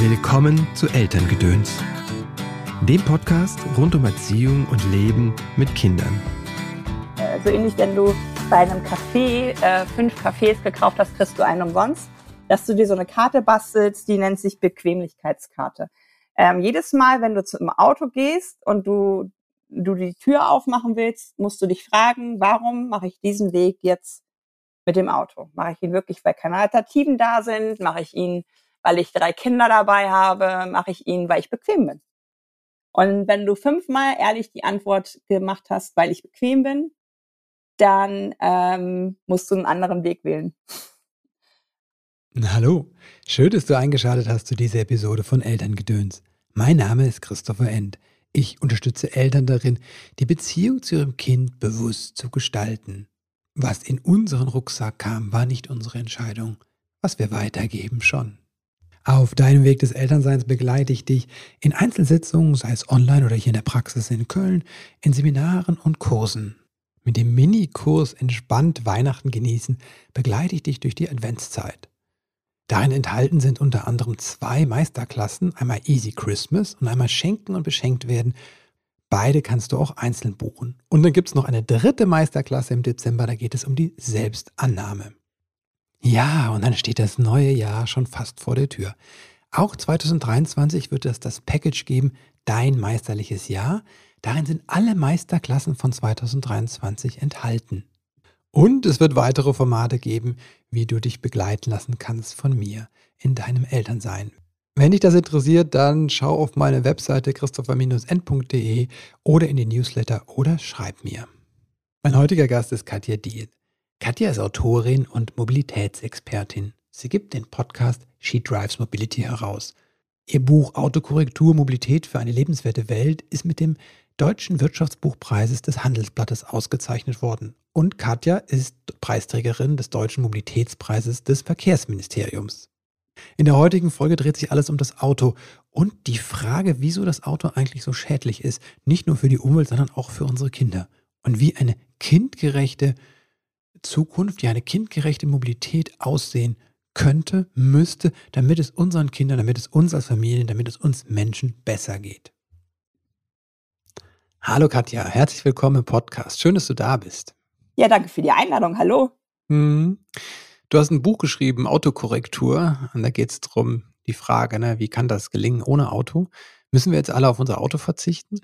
Willkommen zu Elterngedöns, dem Podcast rund um Erziehung und Leben mit Kindern. Äh, so ähnlich, wenn du bei einem Café äh, fünf Cafés gekauft hast, kriegst du einen umsonst. Dass du dir so eine Karte bastelst, die nennt sich Bequemlichkeitskarte. Ähm, jedes Mal, wenn du zum Auto gehst und du, du die Tür aufmachen willst, musst du dich fragen, warum mache ich diesen Weg jetzt mit dem Auto? Mache ich ihn wirklich, weil keine Alternativen da sind? Mache ich ihn, weil ich drei Kinder dabei habe? Mache ich ihn, weil ich bequem bin? Und wenn du fünfmal ehrlich die Antwort gemacht hast, weil ich bequem bin, dann ähm, musst du einen anderen Weg wählen. Hallo, schön, dass du eingeschaltet hast zu dieser Episode von Elterngedöns. Mein Name ist Christopher End. Ich unterstütze Eltern darin, die Beziehung zu ihrem Kind bewusst zu gestalten. Was in unseren Rucksack kam, war nicht unsere Entscheidung. Was wir weitergeben, schon. Auf deinem Weg des Elternseins begleite ich dich in Einzelsitzungen, sei es online oder hier in der Praxis in Köln, in Seminaren und Kursen. Mit dem Mini-Kurs Entspannt Weihnachten genießen begleite ich dich durch die Adventszeit. Darin enthalten sind unter anderem zwei Meisterklassen, einmal Easy Christmas und einmal Schenken und Beschenkt werden Beide kannst du auch einzeln buchen. Und dann gibt es noch eine dritte Meisterklasse im Dezember, da geht es um die Selbstannahme. Ja, und dann steht das neue Jahr schon fast vor der Tür. Auch 2023 wird es das Package geben, Dein meisterliches Jahr. Darin sind alle Meisterklassen von 2023 enthalten. Und es wird weitere Formate geben, wie du dich begleiten lassen kannst von mir in deinem Elternsein. Wenn dich das interessiert, dann schau auf meine Webseite christopher-n.de oder in die Newsletter oder schreib mir. Mein heutiger Gast ist Katja Diet. Katja ist Autorin und Mobilitätsexpertin. Sie gibt den Podcast She Drives Mobility heraus. Ihr Buch Autokorrektur Mobilität für eine lebenswerte Welt ist mit dem Deutschen Wirtschaftsbuchpreises des Handelsblattes ausgezeichnet worden. Und Katja ist Preisträgerin des Deutschen Mobilitätspreises des Verkehrsministeriums. In der heutigen Folge dreht sich alles um das Auto und die Frage, wieso das Auto eigentlich so schädlich ist, nicht nur für die Umwelt, sondern auch für unsere Kinder. Und wie eine kindgerechte Zukunft, ja eine kindgerechte Mobilität aussehen könnte, müsste, damit es unseren Kindern, damit es uns als Familien, damit es uns Menschen besser geht. Hallo Katja, herzlich willkommen im Podcast. Schön, dass du da bist. Ja, danke für die Einladung. Hallo. Hm. Du hast ein Buch geschrieben, Autokorrektur, und da geht es darum, die Frage, ne, wie kann das gelingen ohne Auto? Müssen wir jetzt alle auf unser Auto verzichten?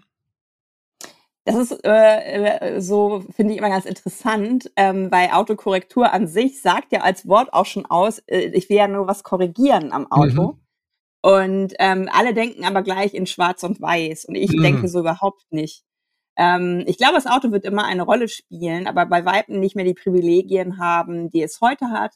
Das ist äh, äh so, finde ich immer ganz interessant, ähm, weil Autokorrektur an sich sagt ja als Wort auch schon aus, äh, ich will ja nur was korrigieren am Auto. Mhm. Und ähm, alle denken aber gleich in Schwarz und Weiß. Und ich mhm. denke so überhaupt nicht. Ähm, ich glaube, das Auto wird immer eine Rolle spielen, aber bei Weitem nicht mehr die Privilegien haben, die es heute hat.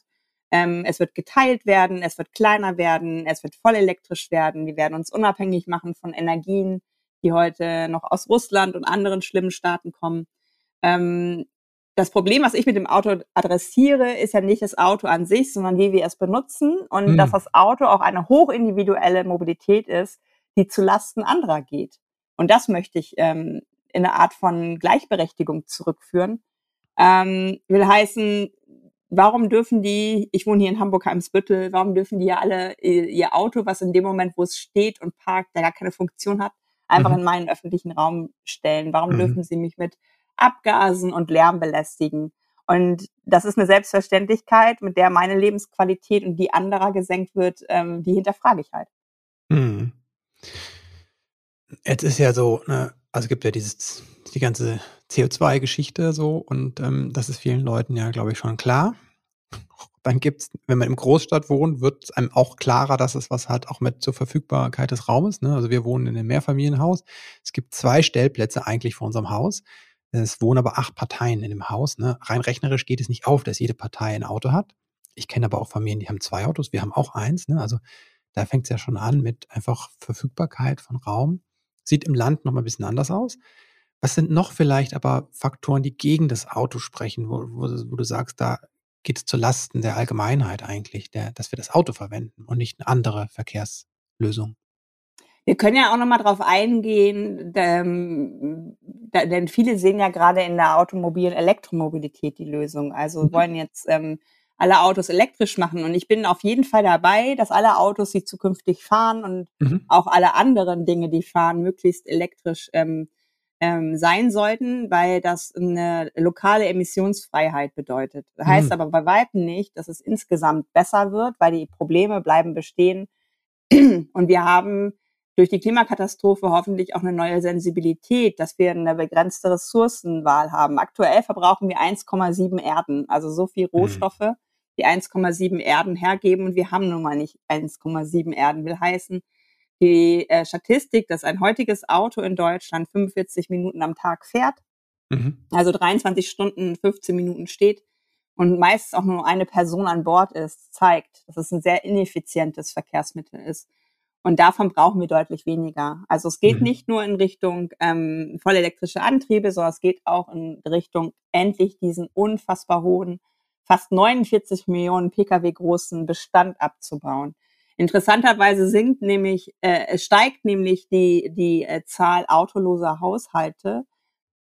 Ähm, es wird geteilt werden, es wird kleiner werden, es wird voll elektrisch werden. Wir werden uns unabhängig machen von Energien, die heute noch aus Russland und anderen schlimmen Staaten kommen. Ähm, das Problem, was ich mit dem Auto adressiere, ist ja nicht das Auto an sich, sondern wie wir es benutzen und hm. dass das Auto auch eine hochindividuelle Mobilität ist, die zu Lasten anderer geht. Und das möchte ich ähm, in eine Art von Gleichberechtigung zurückführen. Ähm, will heißen, warum dürfen die, ich wohne hier in Hamburg-Eimsbüttel, warum dürfen die ja alle ihr Auto, was in dem Moment, wo es steht und parkt, der gar keine Funktion hat, einfach mhm. in meinen öffentlichen Raum stellen? Warum mhm. dürfen sie mich mit Abgasen und Lärm belästigen? Und das ist eine Selbstverständlichkeit, mit der meine Lebensqualität und die anderer gesenkt wird, ähm, die hinterfrage ich halt. Mhm. Jetzt ist ja so, ne, also gibt ja dieses, die ganze CO2-Geschichte so und ähm, das ist vielen Leuten ja, glaube ich, schon klar. Dann gibt es, wenn man im Großstadt wohnt, wird es einem auch klarer, dass es was hat, auch mit zur Verfügbarkeit des Raumes. Ne? Also wir wohnen in einem Mehrfamilienhaus. Es gibt zwei Stellplätze eigentlich vor unserem Haus. Es wohnen aber acht Parteien in dem Haus. Ne? Rein rechnerisch geht es nicht auf, dass jede Partei ein Auto hat. Ich kenne aber auch Familien, die haben zwei Autos. Wir haben auch eins. Ne? Also da fängt es ja schon an mit einfach Verfügbarkeit von Raum. Sieht im Land noch mal ein bisschen anders aus. Was sind noch vielleicht aber Faktoren, die gegen das Auto sprechen, wo, wo, wo du sagst, da geht es zu Lasten der Allgemeinheit eigentlich, der, dass wir das Auto verwenden und nicht eine andere Verkehrslösung? Wir können ja auch noch mal drauf eingehen, denn, denn viele sehen ja gerade in der automobilen Elektromobilität die Lösung. Also mhm. wollen jetzt ähm, alle Autos elektrisch machen. Und ich bin auf jeden Fall dabei, dass alle Autos, die zukünftig fahren und mhm. auch alle anderen Dinge, die fahren, möglichst elektrisch ähm, ähm, sein sollten, weil das eine lokale Emissionsfreiheit bedeutet. Das heißt mhm. aber bei Weitem nicht, dass es insgesamt besser wird, weil die Probleme bleiben bestehen. Und wir haben durch die Klimakatastrophe hoffentlich auch eine neue Sensibilität, dass wir eine begrenzte Ressourcenwahl haben. Aktuell verbrauchen wir 1,7 Erden, also so viel mhm. Rohstoffe, mhm. die 1,7 Erden hergeben und wir haben nun mal nicht 1,7 Erden. Will heißen, die äh, Statistik, dass ein heutiges Auto in Deutschland 45 Minuten am Tag fährt, mhm. also 23 Stunden, 15 Minuten steht und meistens auch nur eine Person an Bord ist, zeigt, dass es ein sehr ineffizientes Verkehrsmittel ist. Und davon brauchen wir deutlich weniger. Also es geht mhm. nicht nur in Richtung ähm, vollelektrische Antriebe, sondern es geht auch in Richtung endlich diesen unfassbar hohen, fast 49 Millionen Pkw großen Bestand abzubauen. Interessanterweise sinkt nämlich, äh, es steigt nämlich die, die äh, Zahl autoloser Haushalte.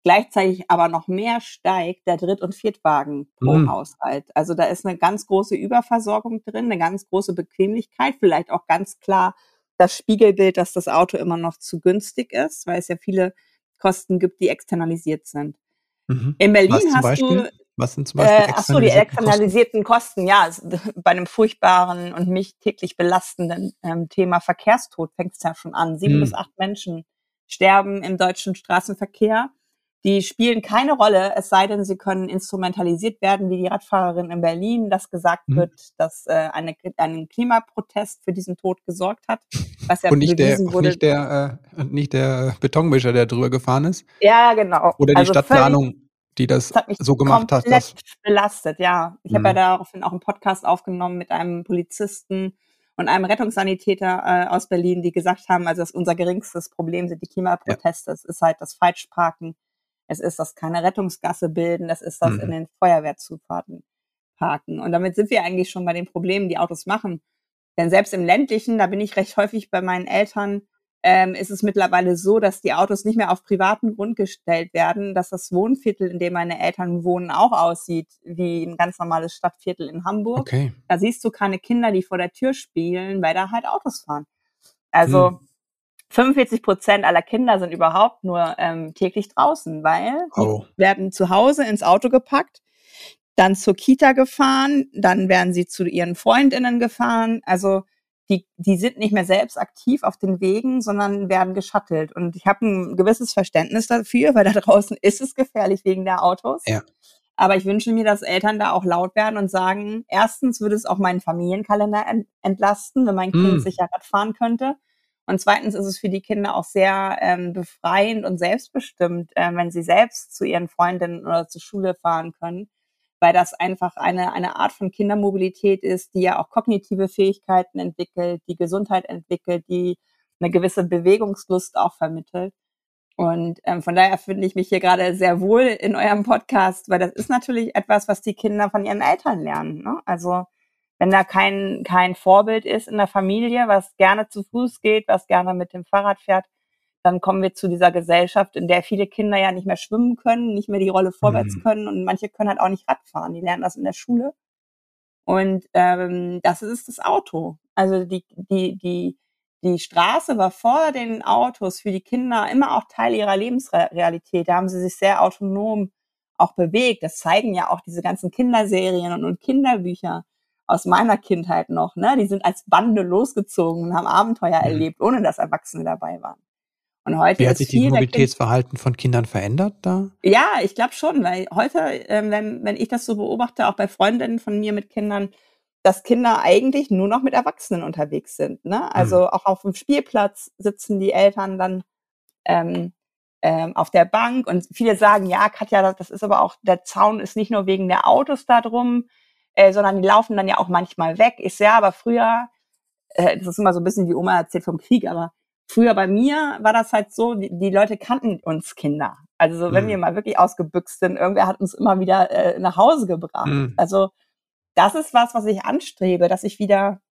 Gleichzeitig aber noch mehr steigt der Dritt- und Viertwagen pro mhm. Haushalt. Also da ist eine ganz große Überversorgung drin, eine ganz große Bequemlichkeit, vielleicht auch ganz klar das Spiegelbild, dass das Auto immer noch zu günstig ist, weil es ja viele Kosten gibt, die externalisiert sind. Mhm. In Berlin hast Beispiel? du was sind zum Beispiel äh, Ach so, die externalisierten Kosten? Kosten. Ja, bei einem furchtbaren und mich täglich belastenden ähm, Thema Verkehrstod fängt es ja schon an. Sieben hm. bis acht Menschen sterben im deutschen Straßenverkehr. Die spielen keine Rolle, es sei denn, sie können instrumentalisiert werden, wie die Radfahrerin in Berlin, dass gesagt hm. wird, dass äh, eine, ein Klimaprotest für diesen Tod gesorgt hat. Was ja und nicht der, wurde. Nicht der, äh, nicht der Betonmischer, der drüber gefahren ist. Ja, genau. Oder die also Stadtplanung die das, das so gemacht hat. Dass belastet, ja. Ich habe ja mhm. daraufhin auch einen Podcast aufgenommen mit einem Polizisten und einem Rettungssanitäter äh, aus Berlin, die gesagt haben, also dass unser geringstes Problem sind die Klimaproteste. Ja. Es ist halt das Falschparken. Es ist das keine Rettungsgasse bilden. Es ist das mhm. in den Feuerwehrzufahrten parken. Und damit sind wir eigentlich schon bei den Problemen, die Autos machen. Denn selbst im ländlichen, da bin ich recht häufig bei meinen Eltern, ähm, ist es mittlerweile so, dass die Autos nicht mehr auf privaten Grund gestellt werden, dass das Wohnviertel, in dem meine Eltern wohnen, auch aussieht wie ein ganz normales Stadtviertel in Hamburg. Okay. Da siehst du keine Kinder, die vor der Tür spielen, weil da halt Autos fahren. Also hm. 45 Prozent aller Kinder sind überhaupt nur ähm, täglich draußen, weil oh. die werden zu Hause ins Auto gepackt, dann zur Kita gefahren, dann werden sie zu ihren Freundinnen gefahren. Also die, die sind nicht mehr selbst aktiv auf den Wegen, sondern werden geschattelt. Und ich habe ein gewisses Verständnis dafür, weil da draußen ist es gefährlich wegen der Autos. Ja. Aber ich wünsche mir, dass Eltern da auch laut werden und sagen, erstens würde es auch meinen Familienkalender entlasten, wenn mein Kind mm. sicher Rad fahren könnte. Und zweitens ist es für die Kinder auch sehr ähm, befreiend und selbstbestimmt, äh, wenn sie selbst zu ihren Freundinnen oder zur Schule fahren können weil das einfach eine, eine Art von Kindermobilität ist, die ja auch kognitive Fähigkeiten entwickelt, die Gesundheit entwickelt, die eine gewisse Bewegungslust auch vermittelt. Und ähm, von daher finde ich mich hier gerade sehr wohl in eurem Podcast, weil das ist natürlich etwas, was die Kinder von ihren Eltern lernen. Ne? Also wenn da kein, kein Vorbild ist in der Familie, was gerne zu Fuß geht, was gerne mit dem Fahrrad fährt, dann kommen wir zu dieser Gesellschaft, in der viele Kinder ja nicht mehr schwimmen können, nicht mehr die Rolle vorwärts mhm. können und manche können halt auch nicht Radfahren. Die lernen das in der Schule. Und ähm, das ist das Auto. Also die, die, die, die Straße war vor den Autos für die Kinder immer auch Teil ihrer Lebensrealität. Da haben sie sich sehr autonom auch bewegt. Das zeigen ja auch diese ganzen Kinderserien und, und Kinderbücher aus meiner Kindheit noch. Ne? Die sind als Bande losgezogen und haben Abenteuer mhm. erlebt, ohne dass Erwachsene dabei waren. Und heute Wie hat sich die Mobilitätsverhalten von Kindern verändert da? Ja, ich glaube schon, weil heute, ähm, wenn, wenn ich das so beobachte, auch bei Freundinnen von mir mit Kindern, dass Kinder eigentlich nur noch mit Erwachsenen unterwegs sind. Ne? Also mhm. auch auf dem Spielplatz sitzen die Eltern dann ähm, ähm, auf der Bank und viele sagen, ja, Katja, das ist aber auch, der Zaun ist nicht nur wegen der Autos da drum, äh, sondern die laufen dann ja auch manchmal weg. Ich sehe aber früher, äh, das ist immer so ein bisschen, wie Oma erzählt vom Krieg, aber Früher bei mir war das halt so, die, die Leute kannten uns Kinder. Also so, wenn mhm. wir mal wirklich ausgebüxt sind, irgendwer hat uns immer wieder äh, nach Hause gebracht. Mhm. Also das ist was, was ich anstrebe, dass ich wieder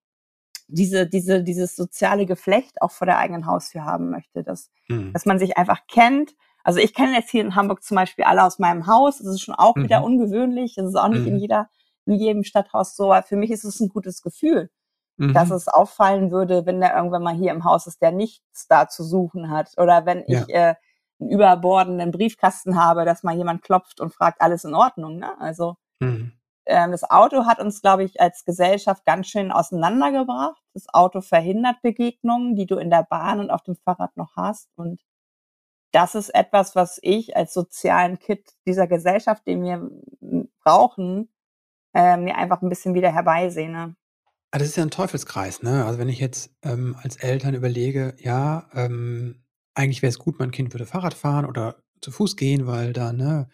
diese, diese, dieses soziale Geflecht auch vor der eigenen Haustür haben möchte, dass, mhm. dass man sich einfach kennt. Also ich kenne jetzt hier in Hamburg zum Beispiel alle aus meinem Haus. Das ist schon auch wieder mhm. ungewöhnlich. Das ist auch nicht in mhm. jeder in jedem Stadthaus so. Aber für mich ist es ein gutes Gefühl, mhm. dass es auffallen würde, wenn der irgendwann mal hier im Haus ist, der nichts da zu suchen hat. Oder wenn ja. ich äh, einen überbordenden Briefkasten habe, dass mal jemand klopft und fragt, alles in Ordnung. Ne? Also mhm. ähm, das Auto hat uns, glaube ich, als Gesellschaft ganz schön auseinandergebracht. Das Auto verhindert Begegnungen, die du in der Bahn und auf dem Fahrrad noch hast. Und das ist etwas, was ich als sozialen Kit dieser Gesellschaft, den wir brauchen, äh, mir einfach ein bisschen wieder herbeisehne. Ah, das ist ja ein Teufelskreis, ne? Also wenn ich jetzt ähm, als Eltern überlege, ja, ähm, eigentlich wäre es gut, mein Kind würde Fahrrad fahren oder zu Fuß gehen, weil da, ne,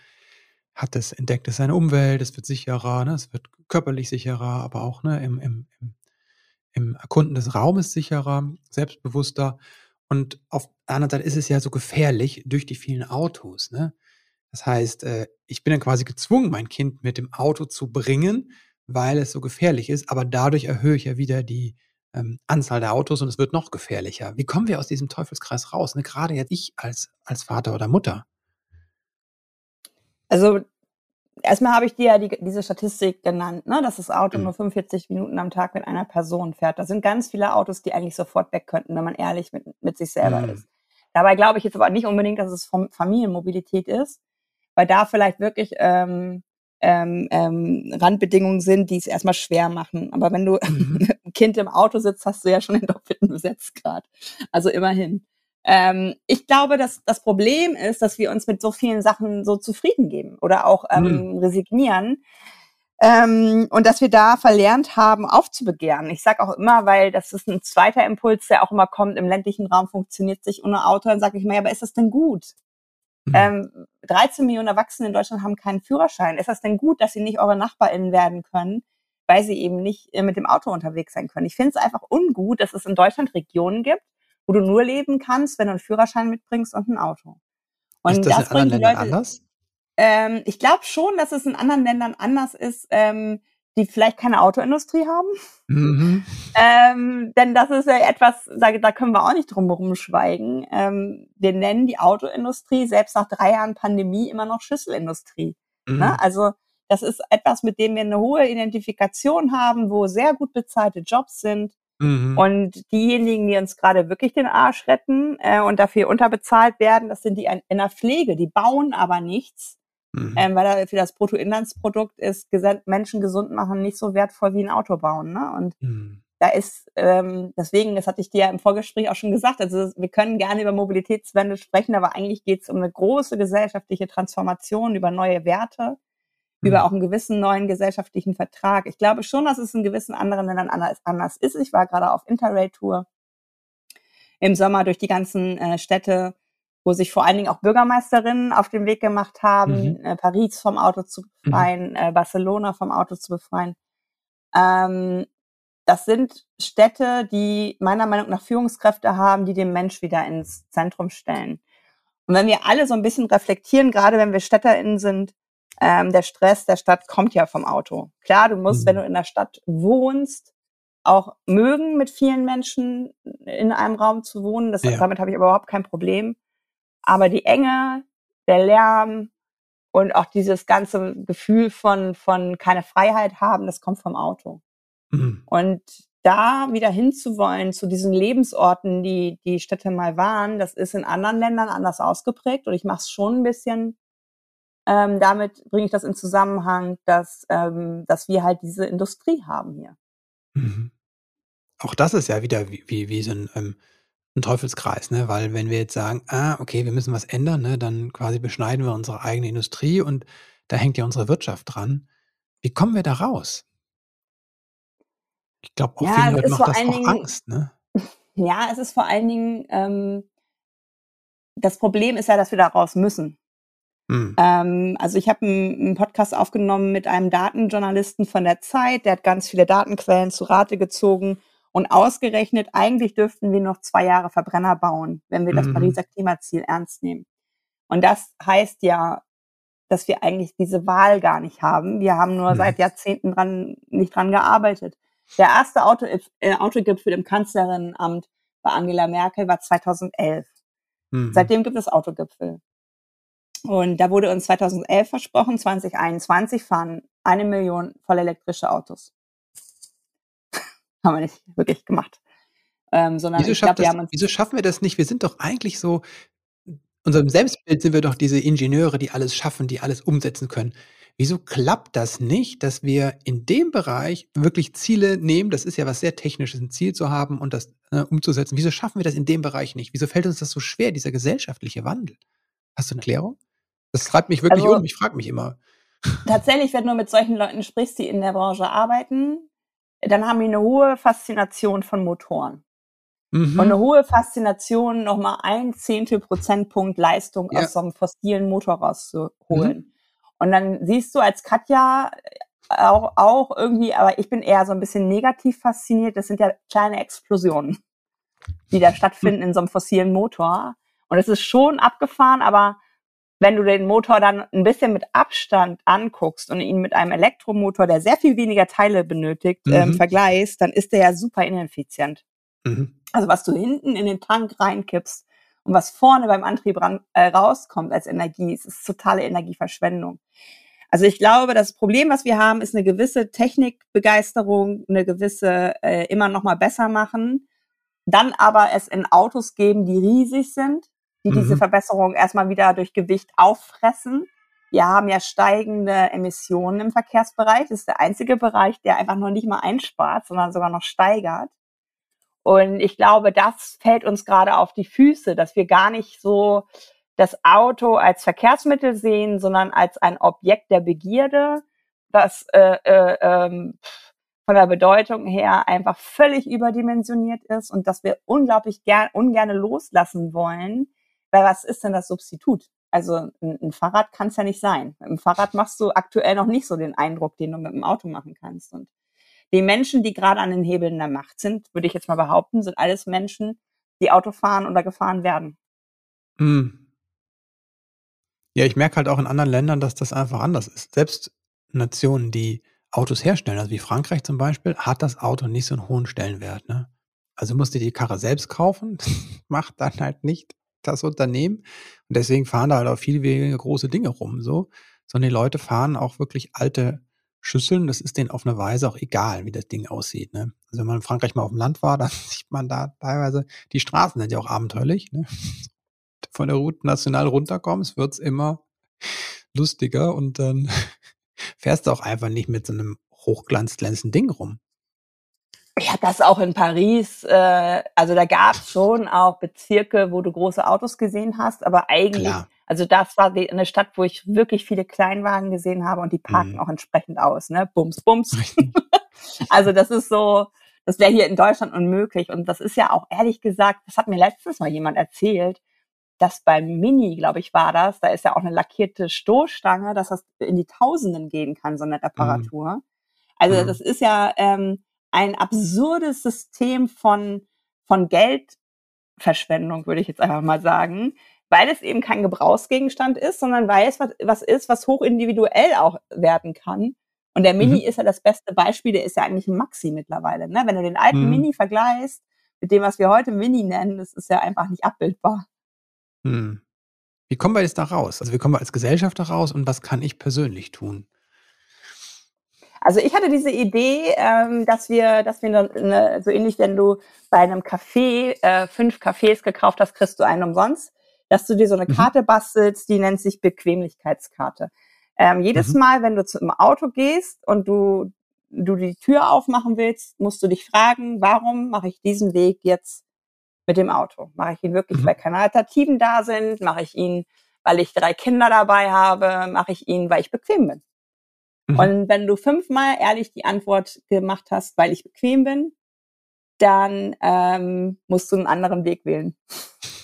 hat es entdeckt, es seine Umwelt, es wird sicherer, ne, es wird körperlich sicherer, aber auch ne, im, im, im, im Erkunden des Raumes sicherer, selbstbewusster. Und auf der anderen Seite ist es ja so gefährlich durch die vielen Autos. Ne? Das heißt, äh, ich bin dann quasi gezwungen, mein Kind mit dem Auto zu bringen, weil es so gefährlich ist. Aber dadurch erhöhe ich ja wieder die ähm, Anzahl der Autos und es wird noch gefährlicher. Wie kommen wir aus diesem Teufelskreis raus? Ne? Gerade jetzt ich als, als Vater oder Mutter. Also erstmal habe ich dir ja die, diese Statistik genannt, ne, dass das Auto mhm. nur 45 Minuten am Tag mit einer Person fährt. Da sind ganz viele Autos, die eigentlich sofort weg könnten, wenn man ehrlich mit, mit sich selber mhm. ist. Dabei glaube ich jetzt aber nicht unbedingt, dass es Familienmobilität ist, weil da vielleicht wirklich ähm, ähm, ähm, Randbedingungen sind, die es erstmal schwer machen. Aber wenn du mhm. einem Kind im Auto sitzt, hast du ja schon den doppelten Besetzgrad. Also immerhin. Ähm, ich glaube, dass das Problem ist, dass wir uns mit so vielen Sachen so zufrieden geben oder auch ähm, mhm. resignieren. Ähm, und dass wir da verlernt haben, aufzubegehren. Ich sage auch immer, weil das ist ein zweiter Impuls, der auch immer kommt, im ländlichen Raum funktioniert sich ohne Auto, dann sage ich mir, ja, aber ist das denn gut? Mhm. Ähm, 13 Millionen Erwachsene in Deutschland haben keinen Führerschein. Ist das denn gut, dass sie nicht eure NachbarInnen werden können, weil sie eben nicht äh, mit dem Auto unterwegs sein können? Ich finde es einfach ungut, dass es in Deutschland Regionen gibt, wo du nur leben kannst, wenn du einen Führerschein mitbringst und ein Auto. Und ist das, das in anderen Ländern Leute, anders? Ähm, ich glaube schon, dass es in anderen Ländern anders ist, ähm, die vielleicht keine Autoindustrie haben. Mhm. Ähm, denn das ist ja etwas, da, da können wir auch nicht drum herum schweigen. Ähm, wir nennen die Autoindustrie selbst nach drei Jahren Pandemie immer noch Schüsselindustrie. Mhm. Ne? Also das ist etwas, mit dem wir eine hohe Identifikation haben, wo sehr gut bezahlte Jobs sind, Mhm. Und diejenigen, die uns gerade wirklich den Arsch retten äh, und dafür unterbezahlt werden, das sind die in der Pflege. Die bauen aber nichts, mhm. ähm, weil da für das Bruttoinlandsprodukt ist Menschen gesund machen nicht so wertvoll wie ein Auto bauen. Ne? Und mhm. da ist, ähm, deswegen, das hatte ich dir ja im Vorgespräch auch schon gesagt, also wir können gerne über Mobilitätswende sprechen, aber eigentlich geht es um eine große gesellschaftliche Transformation, über neue Werte über mhm. auch einen gewissen neuen gesellschaftlichen Vertrag. Ich glaube schon, dass es in gewissen anderen Ländern anders, anders ist. Ich war gerade auf Interrail-Tour im Sommer durch die ganzen äh, Städte, wo sich vor allen Dingen auch Bürgermeisterinnen auf den Weg gemacht haben, mhm. äh, Paris vom Auto zu mhm. befreien, mhm. äh, Barcelona vom Auto zu befreien. Ähm, das sind Städte, die meiner Meinung nach Führungskräfte haben, die den Mensch wieder ins Zentrum stellen. Und wenn wir alle so ein bisschen reflektieren, gerade wenn wir StädterInnen sind, ähm, der Stress der Stadt kommt ja vom Auto. Klar, du musst, mhm. wenn du in der Stadt wohnst, auch mögen, mit vielen Menschen in einem Raum zu wohnen. Das, ja. Damit habe ich überhaupt kein Problem. Aber die Enge, der Lärm und auch dieses ganze Gefühl von, von keine Freiheit haben, das kommt vom Auto. Mhm. Und da wieder hinzuwollen zu diesen Lebensorten, die die Städte mal waren, das ist in anderen Ländern anders ausgeprägt und ich mache es schon ein bisschen ähm, damit bringe ich das in Zusammenhang, dass, ähm, dass wir halt diese Industrie haben hier. Mhm. Auch das ist ja wieder wie, wie, wie so ein, ähm, ein Teufelskreis, ne? Weil wenn wir jetzt sagen, ah, okay, wir müssen was ändern, ne, dann quasi beschneiden wir unsere eigene Industrie und da hängt ja unsere Wirtschaft dran. Wie kommen wir da raus? Ich glaube, auch ja, vielen Leuten macht das auch Dingen, Angst, ne? Ja, es ist vor allen Dingen, ähm, das Problem ist ja, dass wir da raus müssen. Mhm. Ähm, also ich habe einen Podcast aufgenommen mit einem Datenjournalisten von der Zeit, der hat ganz viele Datenquellen zu Rate gezogen und ausgerechnet, eigentlich dürften wir noch zwei Jahre Verbrenner bauen, wenn wir das mhm. Pariser Klimaziel ernst nehmen. Und das heißt ja, dass wir eigentlich diese Wahl gar nicht haben. Wir haben nur mhm. seit Jahrzehnten dran, nicht dran gearbeitet. Der erste Auto, äh, Autogipfel im Kanzlerinnenamt bei Angela Merkel war 2011. Mhm. Seitdem gibt es Autogipfel. Und da wurde uns 2011 versprochen, 2021 fahren eine Million voll elektrische Autos. haben wir nicht wirklich gemacht. Ähm, sondern wieso, ich glaub, das, wir haben wieso schaffen wir das nicht? Wir sind doch eigentlich so, unserem Selbstbild sind wir doch diese Ingenieure, die alles schaffen, die alles umsetzen können. Wieso klappt das nicht, dass wir in dem Bereich wirklich Ziele nehmen? Das ist ja was sehr Technisches, ein Ziel zu haben und das äh, umzusetzen. Wieso schaffen wir das in dem Bereich nicht? Wieso fällt uns das so schwer, dieser gesellschaftliche Wandel? Hast du eine Erklärung? Das treibt mich wirklich also, um. Ich frage mich immer. Tatsächlich, wenn du mit solchen Leuten sprichst, die in der Branche arbeiten, dann haben die eine hohe Faszination von Motoren. Mhm. Und eine hohe Faszination, nochmal ein Zehntel Prozentpunkt Leistung ja. aus so einem fossilen Motor rauszuholen. Mhm. Und dann siehst du als Katja auch, auch irgendwie, aber ich bin eher so ein bisschen negativ fasziniert. Das sind ja kleine Explosionen, die da stattfinden in so einem fossilen Motor. Und es ist schon abgefahren, aber wenn du den Motor dann ein bisschen mit Abstand anguckst und ihn mit einem Elektromotor, der sehr viel weniger Teile benötigt, ähm, mhm. ähm, vergleichst, dann ist der ja super ineffizient. Mhm. Also was du hinten in den Tank reinkippst, und was vorne beim Antrieb ran, äh, rauskommt als Energie, es ist totale Energieverschwendung. Also ich glaube, das Problem, was wir haben, ist eine gewisse Technikbegeisterung, eine gewisse äh, immer noch mal besser machen, dann aber es in Autos geben, die riesig sind, die mhm. diese Verbesserung erstmal wieder durch Gewicht auffressen. Wir haben ja steigende Emissionen im Verkehrsbereich. Das ist der einzige Bereich, der einfach noch nicht mal einspart, sondern sogar noch steigert. Und ich glaube, das fällt uns gerade auf die Füße, dass wir gar nicht so das Auto als Verkehrsmittel sehen, sondern als ein Objekt der Begierde, das äh, äh, ähm, von der Bedeutung her einfach völlig überdimensioniert ist und dass wir unglaublich gern, ungerne loslassen wollen. Weil was ist denn das Substitut? Also ein, ein Fahrrad kann es ja nicht sein. Im Fahrrad machst du aktuell noch nicht so den Eindruck, den du mit dem Auto machen kannst. Und die Menschen, die gerade an den Hebeln der Macht sind, würde ich jetzt mal behaupten, sind alles Menschen, die Auto fahren oder gefahren werden. Hm. Ja, ich merke halt auch in anderen Ländern, dass das einfach anders ist. Selbst Nationen, die Autos herstellen, also wie Frankreich zum Beispiel, hat das Auto nicht so einen hohen Stellenwert. Ne? Also musst du die Karre selbst kaufen, macht dann halt nicht das Unternehmen. Und deswegen fahren da halt auch viel weniger große Dinge rum, so. Sondern die Leute fahren auch wirklich alte Schüsseln, das ist denen auf eine Weise auch egal, wie das Ding aussieht. Ne? Also wenn man in Frankreich mal auf dem Land war, dann sieht man da teilweise, die Straßen sind ja auch abenteuerlich. Ne? Von der Route national runterkommst, wird's immer lustiger und dann fährst du auch einfach nicht mit so einem hochglanzglänzenden Ding rum. Ja, das auch in Paris. Äh, also da gab es schon auch Bezirke, wo du große Autos gesehen hast, aber eigentlich Klar also das war die, eine Stadt, wo ich wirklich viele Kleinwagen gesehen habe und die parken mhm. auch entsprechend aus, ne? Bums, bums. also das ist so, das wäre hier in Deutschland unmöglich. Und das ist ja auch ehrlich gesagt, das hat mir letztens mal jemand erzählt, dass beim Mini, glaube ich, war das, da ist ja auch eine lackierte Stoßstange, dass das in die Tausenden gehen kann, so eine Reparatur. Mhm. Also mhm. das ist ja ähm, ein absurdes System von, von Geldverschwendung, würde ich jetzt einfach mal sagen, weil es eben kein Gebrauchsgegenstand ist, sondern weil es was, was ist, was hochindividuell auch werden kann. Und der Mini mhm. ist ja das beste Beispiel, der ist ja eigentlich ein Maxi mittlerweile. Ne? Wenn du den alten mhm. Mini vergleichst mit dem, was wir heute Mini nennen, das ist ja einfach nicht abbildbar. Mhm. Wie kommen wir jetzt da raus? Also wie kommen wir als Gesellschaft da raus und was kann ich persönlich tun? Also ich hatte diese Idee, ähm, dass wir, dass wir eine, so ähnlich, wenn du bei einem Café äh, fünf Cafés gekauft hast, kriegst du einen umsonst dass du dir so eine mhm. Karte bastelst, die nennt sich Bequemlichkeitskarte. Ähm, jedes mhm. Mal, wenn du zum Auto gehst und du, du die Tür aufmachen willst, musst du dich fragen, warum mache ich diesen Weg jetzt mit dem Auto? Mache ich ihn wirklich, mhm. weil keine Alternativen da sind? Mache ich ihn, weil ich drei Kinder dabei habe? Mache ich ihn, weil ich bequem bin? Mhm. Und wenn du fünfmal ehrlich die Antwort gemacht hast, weil ich bequem bin, dann ähm, musst du einen anderen Weg wählen.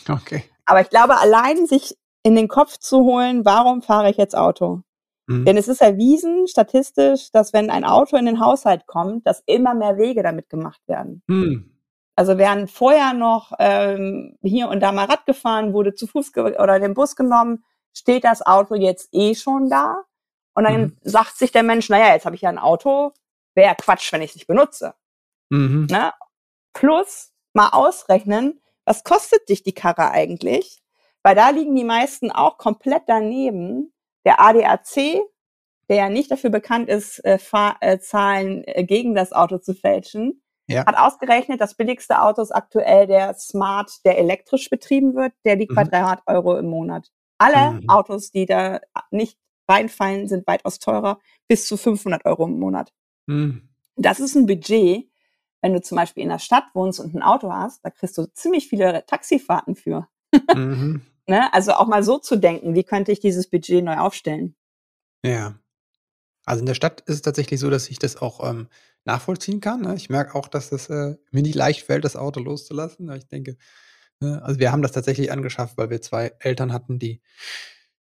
Okay. Aber ich glaube, allein sich in den Kopf zu holen, warum fahre ich jetzt Auto? Mhm. Denn es ist erwiesen, statistisch, dass wenn ein Auto in den Haushalt kommt, dass immer mehr Wege damit gemacht werden. Mhm. Also während vorher noch ähm, hier und da mal Rad gefahren wurde, zu Fuß oder den Bus genommen, steht das Auto jetzt eh schon da. Und dann mhm. sagt sich der Mensch, naja, jetzt habe ich ja ein Auto, wäre Quatsch, wenn ich es nicht benutze. Mhm. Ne? Plus mal ausrechnen, was kostet dich die Karre eigentlich? Weil da liegen die meisten auch komplett daneben. Der ADAC der ja nicht dafür bekannt ist, äh, Fahr äh, Zahlen äh, gegen das Auto zu fälschen, ja. hat ausgerechnet, das billigste Auto ist aktuell der Smart, der elektrisch betrieben wird. Der liegt mhm. bei 300 Euro im Monat. Alle mhm. Autos, die da nicht reinfallen, sind weitaus teurer, bis zu 500 Euro im Monat. Mhm. Das ist ein Budget, wenn du zum Beispiel in der Stadt wohnst und ein Auto hast, da kriegst du ziemlich viele Taxifahrten für. mhm. ne? Also auch mal so zu denken, wie könnte ich dieses Budget neu aufstellen? Ja. Also in der Stadt ist es tatsächlich so, dass ich das auch ähm, nachvollziehen kann. Ne? Ich merke auch, dass es äh, mir nicht leicht fällt, das Auto loszulassen. Ich denke, ne? also wir haben das tatsächlich angeschafft, weil wir zwei Eltern hatten, die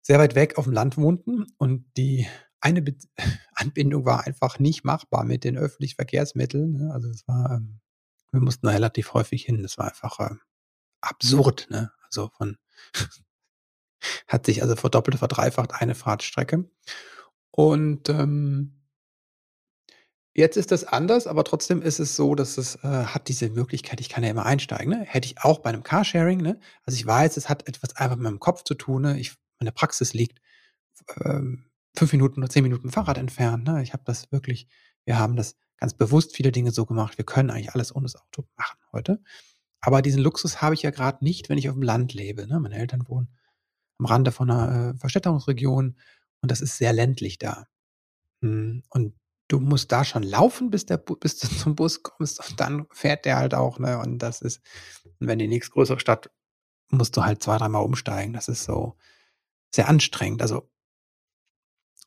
sehr weit weg auf dem Land wohnten und die eine Be Anbindung war einfach nicht machbar mit den öffentlichen Verkehrsmitteln. Ne? Also es war, ähm, wir mussten relativ häufig hin. Das war einfach äh, absurd. Ne? Also von hat sich also verdoppelt, verdreifacht eine Fahrtstrecke. Und ähm, Jetzt ist das anders, aber trotzdem ist es so, dass es äh, hat diese Möglichkeit, ich kann ja immer einsteigen. Ne? Hätte ich auch bei einem Carsharing. Ne? Also ich weiß, es hat etwas einfach mit meinem Kopf zu tun. Ne? Ich, meine Praxis liegt ähm, fünf Minuten oder zehn Minuten Fahrrad entfernt. Ne? Ich habe das wirklich, wir haben das ganz bewusst viele Dinge so gemacht. Wir können eigentlich alles ohne das Auto machen heute. Aber diesen Luxus habe ich ja gerade nicht, wenn ich auf dem Land lebe. Ne? Meine Eltern wohnen am Rande von einer äh, Verstädterungsregion und das ist sehr ländlich da. Hm, und du musst da schon laufen, bis, der, bis du zum Bus kommst und dann fährt der halt auch, ne? Und das ist, wenn die nächstgrößere Stadt, musst du halt zwei, dreimal umsteigen. Das ist so sehr anstrengend. Also,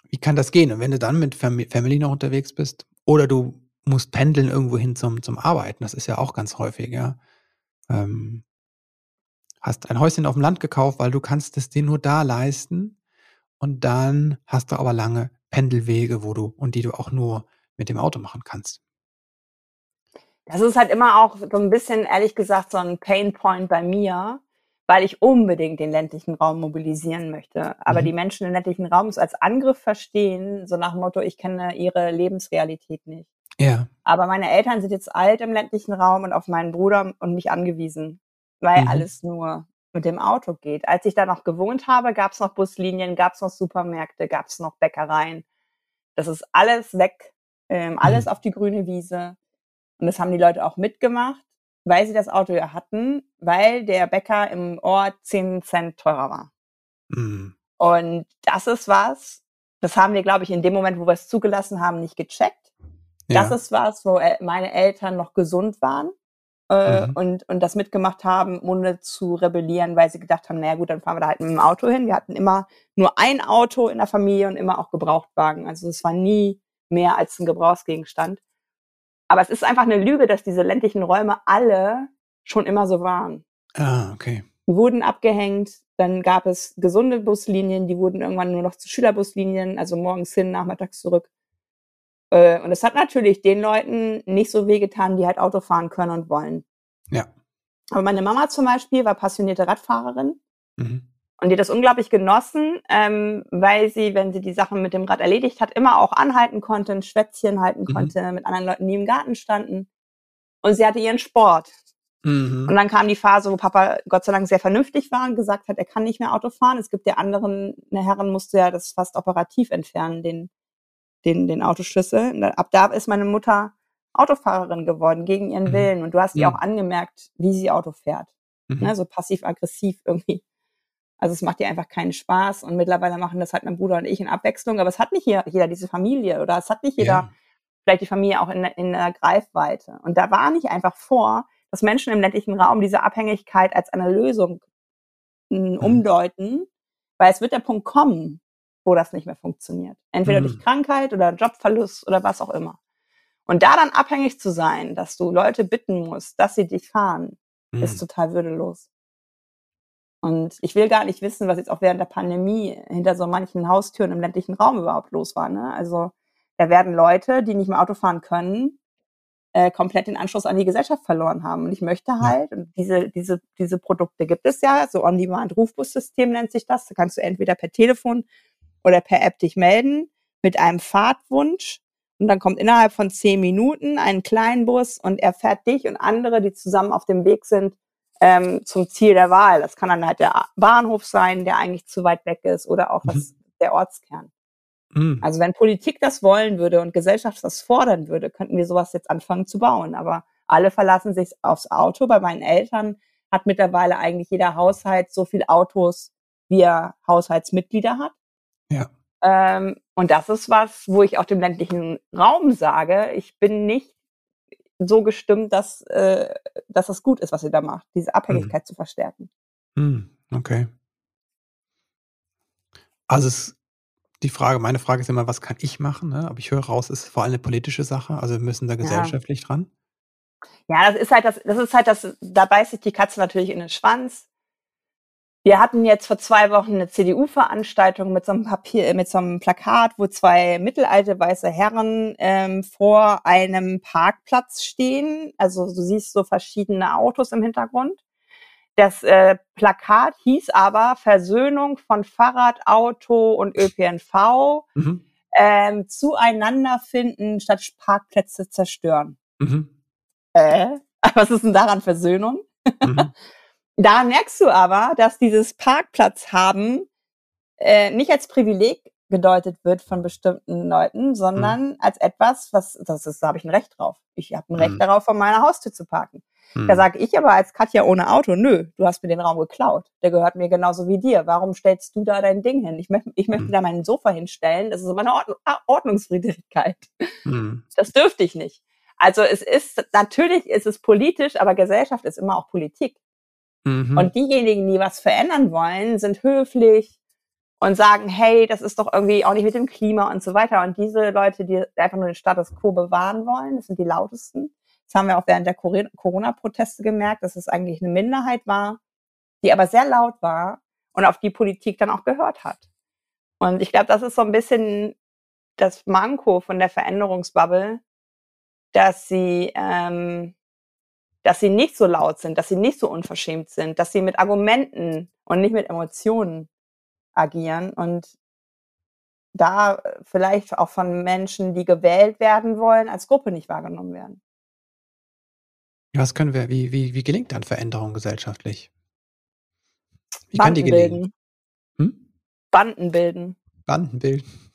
wie kann das gehen? Und wenn du dann mit Family noch unterwegs bist oder du musst pendeln irgendwo hin zum, zum Arbeiten, das ist ja auch ganz häufig, ja. Ähm, hast ein Häuschen auf dem Land gekauft, weil du kannst es dir nur da leisten und dann hast du aber lange Pendelwege, wo du und die du auch nur mit dem Auto machen kannst. Das ist halt immer auch so ein bisschen, ehrlich gesagt, so ein Painpoint bei mir, weil ich unbedingt den ländlichen Raum mobilisieren möchte. Aber mhm. die Menschen im ländlichen Raum es als Angriff verstehen, so nach dem Motto, ich kenne ihre Lebensrealität nicht. Ja. Aber meine Eltern sind jetzt alt im ländlichen Raum und auf meinen Bruder und mich angewiesen, weil mhm. alles nur mit dem Auto geht. Als ich da noch gewohnt habe, gab es noch Buslinien, gab es noch Supermärkte, gab es noch Bäckereien. Das ist alles weg, ähm, alles mhm. auf die grüne Wiese. Und das haben die Leute auch mitgemacht, weil sie das Auto ja hatten, weil der Bäcker im Ort 10 Cent teurer war. Mhm. Und das ist was, das haben wir, glaube ich, in dem Moment, wo wir es zugelassen haben, nicht gecheckt. Ja. Das ist was, wo meine Eltern noch gesund waren äh, mhm. und, und das mitgemacht haben, ohne zu rebellieren, weil sie gedacht haben, naja gut, dann fahren wir da halt mit dem Auto hin. Wir hatten immer nur ein Auto in der Familie und immer auch Gebrauchtwagen. Also es war nie mehr als ein Gebrauchsgegenstand. Aber es ist einfach eine Lüge, dass diese ländlichen Räume alle schon immer so waren. Ah, okay. Die wurden abgehängt, dann gab es gesunde Buslinien, die wurden irgendwann nur noch zu Schülerbuslinien, also morgens hin, nachmittags zurück. Äh, und es hat natürlich den Leuten nicht so wehgetan, die halt Auto fahren können und wollen. Ja. Aber meine Mama zum Beispiel war passionierte Radfahrerin. Mhm. Und die hat das unglaublich genossen, ähm, weil sie, wenn sie die Sachen mit dem Rad erledigt hat, immer auch anhalten konnte, ein Schwätzchen halten mhm. konnte mit anderen Leuten, die im Garten standen. Und sie hatte ihren Sport. Mhm. Und dann kam die Phase, wo Papa Gott sei Dank sehr vernünftig war und gesagt hat, er kann nicht mehr Auto fahren. Es gibt ja anderen, eine Herren musste ja das fast operativ entfernen, den den, den Autoschlüssel. Ab da ist meine Mutter Autofahrerin geworden, gegen ihren mhm. Willen. Und du hast ihr auch angemerkt, wie sie Auto fährt. Mhm. Ne, so passiv-aggressiv irgendwie. Also es macht ihr einfach keinen Spaß. Und mittlerweile machen das halt mein Bruder und ich in Abwechslung. Aber es hat nicht jeder diese Familie oder es hat nicht jeder ja. vielleicht die Familie auch in, in der Greifweite. Und da war nicht einfach vor, dass Menschen im ländlichen Raum diese Abhängigkeit als eine Lösung mhm. umdeuten, weil es wird der Punkt kommen, wo das nicht mehr funktioniert. Entweder mhm. durch Krankheit oder Jobverlust oder was auch immer. Und da dann abhängig zu sein, dass du Leute bitten musst, dass sie dich fahren, mhm. ist total würdelos. Und ich will gar nicht wissen, was jetzt auch während der Pandemie hinter so manchen Haustüren im ländlichen Raum überhaupt los war. Ne? Also da werden Leute, die nicht mehr Auto fahren können, äh, komplett den Anschluss an die Gesellschaft verloren haben. Und ich möchte halt, und diese, diese, diese Produkte gibt es ja, so On-Demand-Rufbussystem nennt sich das. Da kannst du entweder per Telefon oder per App dich melden mit einem Fahrtwunsch und dann kommt innerhalb von zehn Minuten ein Kleinbus und er fährt dich und andere, die zusammen auf dem Weg sind, ähm, zum Ziel der Wahl. Das kann dann halt der Bahnhof sein, der eigentlich zu weit weg ist oder auch mhm. das, der Ortskern. Mhm. Also wenn Politik das wollen würde und Gesellschaft das fordern würde, könnten wir sowas jetzt anfangen zu bauen. Aber alle verlassen sich aufs Auto. Bei meinen Eltern hat mittlerweile eigentlich jeder Haushalt so viel Autos, wie er Haushaltsmitglieder hat. Ja. Ähm, und das ist was, wo ich auch dem ländlichen Raum sage, ich bin nicht so gestimmt, dass, äh, dass das gut ist, was ihr da macht, diese Abhängigkeit hm. zu verstärken. Hm, okay. Also es, die Frage, meine Frage ist immer, was kann ich machen? Ne? Aber ich höre raus, es ist vor allem eine politische Sache. Also wir müssen da gesellschaftlich ja. dran. Ja, das ist halt das, das ist halt das, da beißt sich die Katze natürlich in den Schwanz. Wir hatten jetzt vor zwei Wochen eine CDU-Veranstaltung mit so einem Papier, mit so einem Plakat, wo zwei mittelalte weiße Herren ähm, vor einem Parkplatz stehen. Also du siehst so verschiedene Autos im Hintergrund. Das äh, Plakat hieß aber Versöhnung von Fahrrad, Auto und ÖPNV mhm. ähm, zueinander finden statt Parkplätze zerstören. Mhm. Äh, was ist denn daran Versöhnung? Mhm. da merkst du aber, dass dieses Parkplatz haben äh, nicht als Privileg gedeutet wird von bestimmten Leuten, sondern mhm. als etwas, was, das ist, da habe ich ein Recht drauf. Ich habe ein Recht mhm. darauf, vor meiner Haustür zu parken. Mhm. Da sage ich aber als Katja ohne Auto, nö, du hast mir den Raum geklaut. Der gehört mir genauso wie dir. Warum stellst du da dein Ding hin? Ich, möchte, ich möchte mhm. da mein Sofa hinstellen. Das ist aber eine Ordnung, Ordnungswidrigkeit. Mhm. Das dürfte ich nicht. Also es ist, natürlich ist es politisch, aber Gesellschaft ist immer auch Politik. Mhm. Und diejenigen, die was verändern wollen, sind höflich und sagen, hey, das ist doch irgendwie auch nicht mit dem Klima und so weiter. Und diese Leute, die einfach nur den Status quo bewahren wollen, das sind die lautesten. Das haben wir auch während der Corona-Proteste gemerkt, dass es eigentlich eine Minderheit war, die aber sehr laut war und auf die Politik dann auch gehört hat. Und ich glaube, das ist so ein bisschen das Manko von der Veränderungsbubble, dass sie, ähm, dass sie nicht so laut sind, dass sie nicht so unverschämt sind, dass sie mit Argumenten und nicht mit Emotionen agieren und da vielleicht auch von Menschen, die gewählt werden wollen, als Gruppe nicht wahrgenommen werden. Was können wir, wie, wie, wie gelingt dann Veränderung gesellschaftlich? Wie Banden kann die gelingen? Bilden. Hm? Banden bilden. Banden bilden.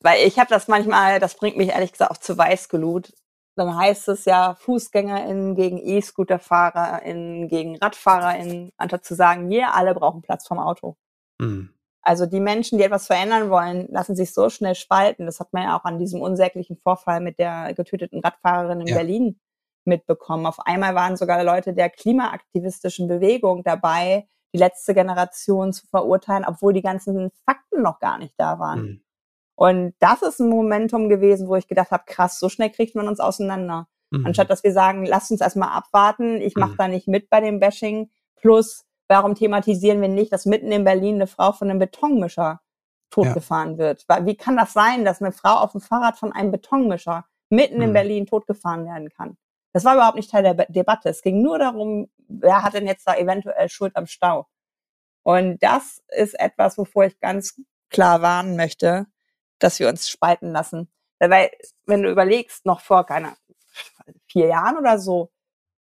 Weil ich habe das manchmal, das bringt mich ehrlich gesagt auch zu Weißglut. Dann heißt es ja FußgängerInnen gegen E-Scooter-FahrerInnen gegen RadfahrerInnen, anstatt zu sagen, wir alle brauchen Platz vom Auto. Hm. Also die Menschen, die etwas verändern wollen, lassen sich so schnell spalten. Das hat man ja auch an diesem unsäglichen Vorfall mit der getöteten Radfahrerin in ja. Berlin mitbekommen. Auf einmal waren sogar Leute der klimaaktivistischen Bewegung dabei, die letzte Generation zu verurteilen, obwohl die ganzen Fakten noch gar nicht da waren. Mhm. Und das ist ein Momentum gewesen, wo ich gedacht habe, krass, so schnell kriegt man uns auseinander. Mhm. Anstatt dass wir sagen, lasst uns erstmal abwarten, ich mache mhm. da nicht mit bei dem Bashing. Plus, warum thematisieren wir nicht, dass mitten in Berlin eine Frau von einem Betonmischer totgefahren ja. wird? Wie kann das sein, dass eine Frau auf dem Fahrrad von einem Betonmischer mitten in mhm. Berlin totgefahren werden kann? Das war überhaupt nicht Teil der Debatte. Es ging nur darum, wer hat denn jetzt da eventuell Schuld am Stau? Und das ist etwas, wovor ich ganz klar warnen möchte, dass wir uns spalten lassen. Weil, wenn du überlegst, noch vor, keine vier Jahren oder so,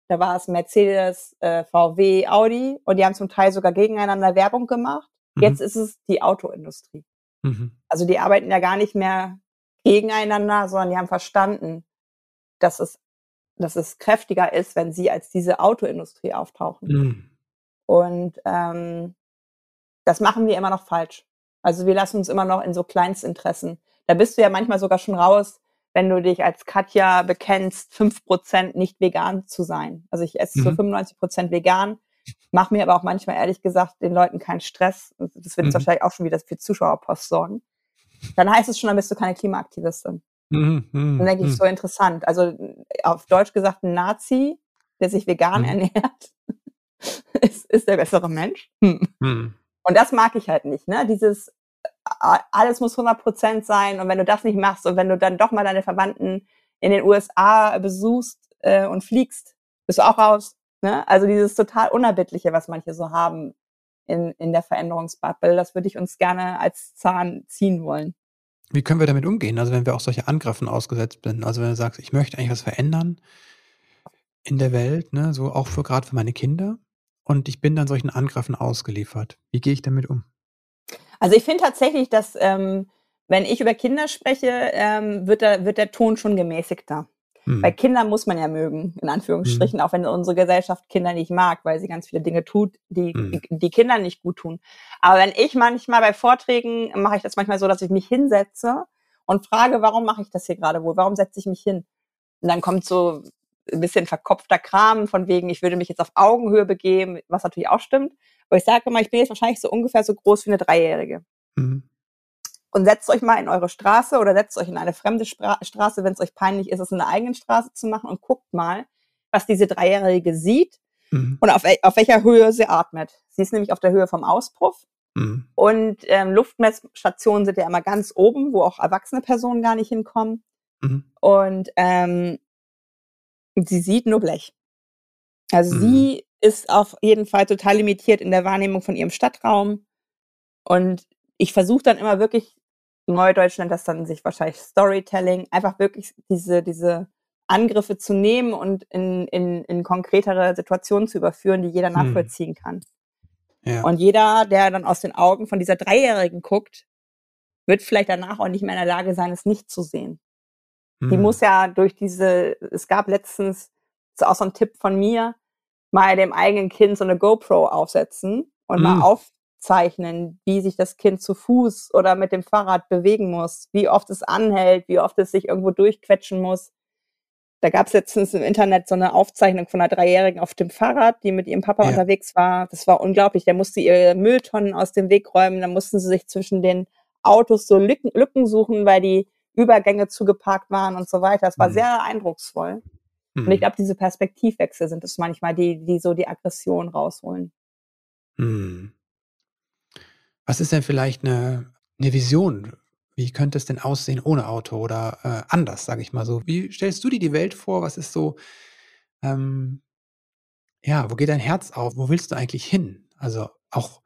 da war es Mercedes, äh, VW, Audi und die haben zum Teil sogar gegeneinander Werbung gemacht. Mhm. Jetzt ist es die Autoindustrie. Mhm. Also die arbeiten ja gar nicht mehr gegeneinander, sondern die haben verstanden, dass es dass es kräftiger ist, wenn sie als diese Autoindustrie auftauchen. Mhm. Und ähm, das machen wir immer noch falsch. Also wir lassen uns immer noch in so Kleinstinteressen. Da bist du ja manchmal sogar schon raus, wenn du dich als Katja bekennst, fünf Prozent nicht vegan zu sein. Also ich esse mhm. zu 95 Prozent vegan, mache mir aber auch manchmal ehrlich gesagt den Leuten keinen Stress. Das wird mhm. wahrscheinlich auch schon wieder für Zuschauerpost sorgen. Dann heißt es schon, dann bist du keine Klimaaktivistin. Mhm, mhm, dann denke ich, mhm. so interessant. Also auf Deutsch gesagt, ein Nazi, der sich vegan mhm. ernährt, ist, ist der bessere Mensch. Hm. Und das mag ich halt nicht, ne? Dieses, alles muss 100% sein und wenn du das nicht machst und wenn du dann doch mal deine Verwandten in den USA besuchst äh, und fliegst, bist du auch raus. Ne? Also dieses total Unerbittliche, was manche so haben in, in der Veränderungsbubble, das würde ich uns gerne als Zahn ziehen wollen. Wie können wir damit umgehen? Also wenn wir auch solche Angriffen ausgesetzt sind. Also wenn du sagst, ich möchte eigentlich was verändern in der Welt, ne, so auch für gerade für meine Kinder. Und ich bin dann solchen Angriffen ausgeliefert. Wie gehe ich damit um? Also ich finde tatsächlich, dass ähm, wenn ich über Kinder spreche, ähm, wird, der, wird der Ton schon gemäßigter. Mhm. Weil Kinder muss man ja mögen, in Anführungsstrichen, mhm. auch wenn unsere Gesellschaft Kinder nicht mag, weil sie ganz viele Dinge tut, die, mhm. die Kinder nicht gut tun. Aber wenn ich manchmal bei Vorträgen, mache ich das manchmal so, dass ich mich hinsetze und frage, warum mache ich das hier gerade wohl? Warum setze ich mich hin? Und dann kommt so ein bisschen verkopfter Kram von wegen, ich würde mich jetzt auf Augenhöhe begeben, was natürlich auch stimmt. Aber ich sage immer, ich bin jetzt wahrscheinlich so ungefähr so groß wie eine Dreijährige. Mhm und setzt euch mal in eure Straße oder setzt euch in eine fremde Spra Straße, wenn es euch peinlich ist, es in der eigenen Straße zu machen und guckt mal, was diese Dreijährige sieht mhm. und auf, auf welcher Höhe sie atmet. Sie ist nämlich auf der Höhe vom Auspuff. Mhm. Und ähm, Luftmessstationen sind ja immer ganz oben, wo auch erwachsene Personen gar nicht hinkommen. Mhm. Und ähm, sie sieht nur Blech. Also mhm. sie ist auf jeden Fall total limitiert in der Wahrnehmung von ihrem Stadtraum. Und ich versuche dann immer wirklich Neudeutsch nennt das dann sich wahrscheinlich Storytelling, einfach wirklich diese, diese Angriffe zu nehmen und in, in, in konkretere Situationen zu überführen, die jeder hm. nachvollziehen kann. Ja. Und jeder, der dann aus den Augen von dieser Dreijährigen guckt, wird vielleicht danach auch nicht mehr in der Lage sein, es nicht zu sehen. Die muss ja durch diese, es gab letztens, das ist auch so ein Tipp von mir, mal dem eigenen Kind so eine GoPro aufsetzen und hm. mal auf, zeichnen, wie sich das Kind zu Fuß oder mit dem Fahrrad bewegen muss, wie oft es anhält, wie oft es sich irgendwo durchquetschen muss. Da gab es letztens im Internet so eine Aufzeichnung von einer Dreijährigen auf dem Fahrrad, die mit ihrem Papa ja. unterwegs war. Das war unglaublich. Der musste ihre Mülltonnen aus dem Weg räumen. Dann mussten sie sich zwischen den Autos so Lücken, Lücken suchen, weil die Übergänge zugeparkt waren und so weiter. Das war mhm. sehr eindrucksvoll. Mhm. Und ich glaube, diese Perspektivwechsel sind es manchmal, die, die so die Aggression rausholen. Mhm. Was ist denn vielleicht eine, eine Vision? Wie könnte es denn aussehen ohne Auto oder äh, anders, sage ich mal so? Wie stellst du dir die Welt vor? Was ist so, ähm, ja, wo geht dein Herz auf? Wo willst du eigentlich hin? Also auch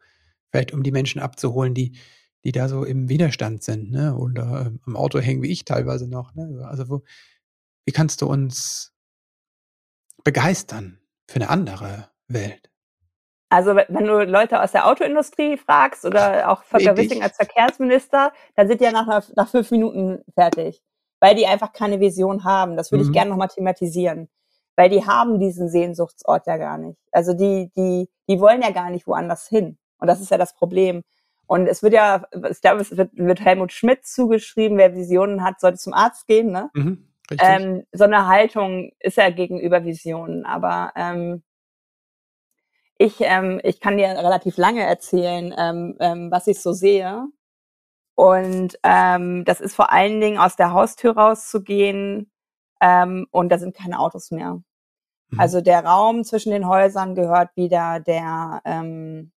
vielleicht, um die Menschen abzuholen, die, die da so im Widerstand sind, ne? Oder ähm, am Auto hängen, wie ich teilweise noch. Ne? Also wo, wie kannst du uns begeistern für eine andere Welt? Also wenn du Leute aus der Autoindustrie fragst oder auch Volker Wissing als Verkehrsminister, dann sind die ja nach, nach fünf Minuten fertig, weil die einfach keine Vision haben. Das würde mhm. ich gerne nochmal thematisieren, weil die haben diesen Sehnsuchtsort ja gar nicht. Also die, die, die wollen ja gar nicht woanders hin. Und das ist ja das Problem. Und es wird ja, ich glaube, es wird, wird Helmut Schmidt zugeschrieben, wer Visionen hat, sollte zum Arzt gehen. Ne? Mhm, ähm, so eine Haltung ist ja gegenüber Visionen. Aber ähm, ich, ähm, ich kann dir relativ lange erzählen, ähm, ähm, was ich so sehe. Und ähm, das ist vor allen Dingen aus der Haustür rauszugehen ähm, und da sind keine Autos mehr. Mhm. Also der Raum zwischen den Häusern gehört wieder der, ähm,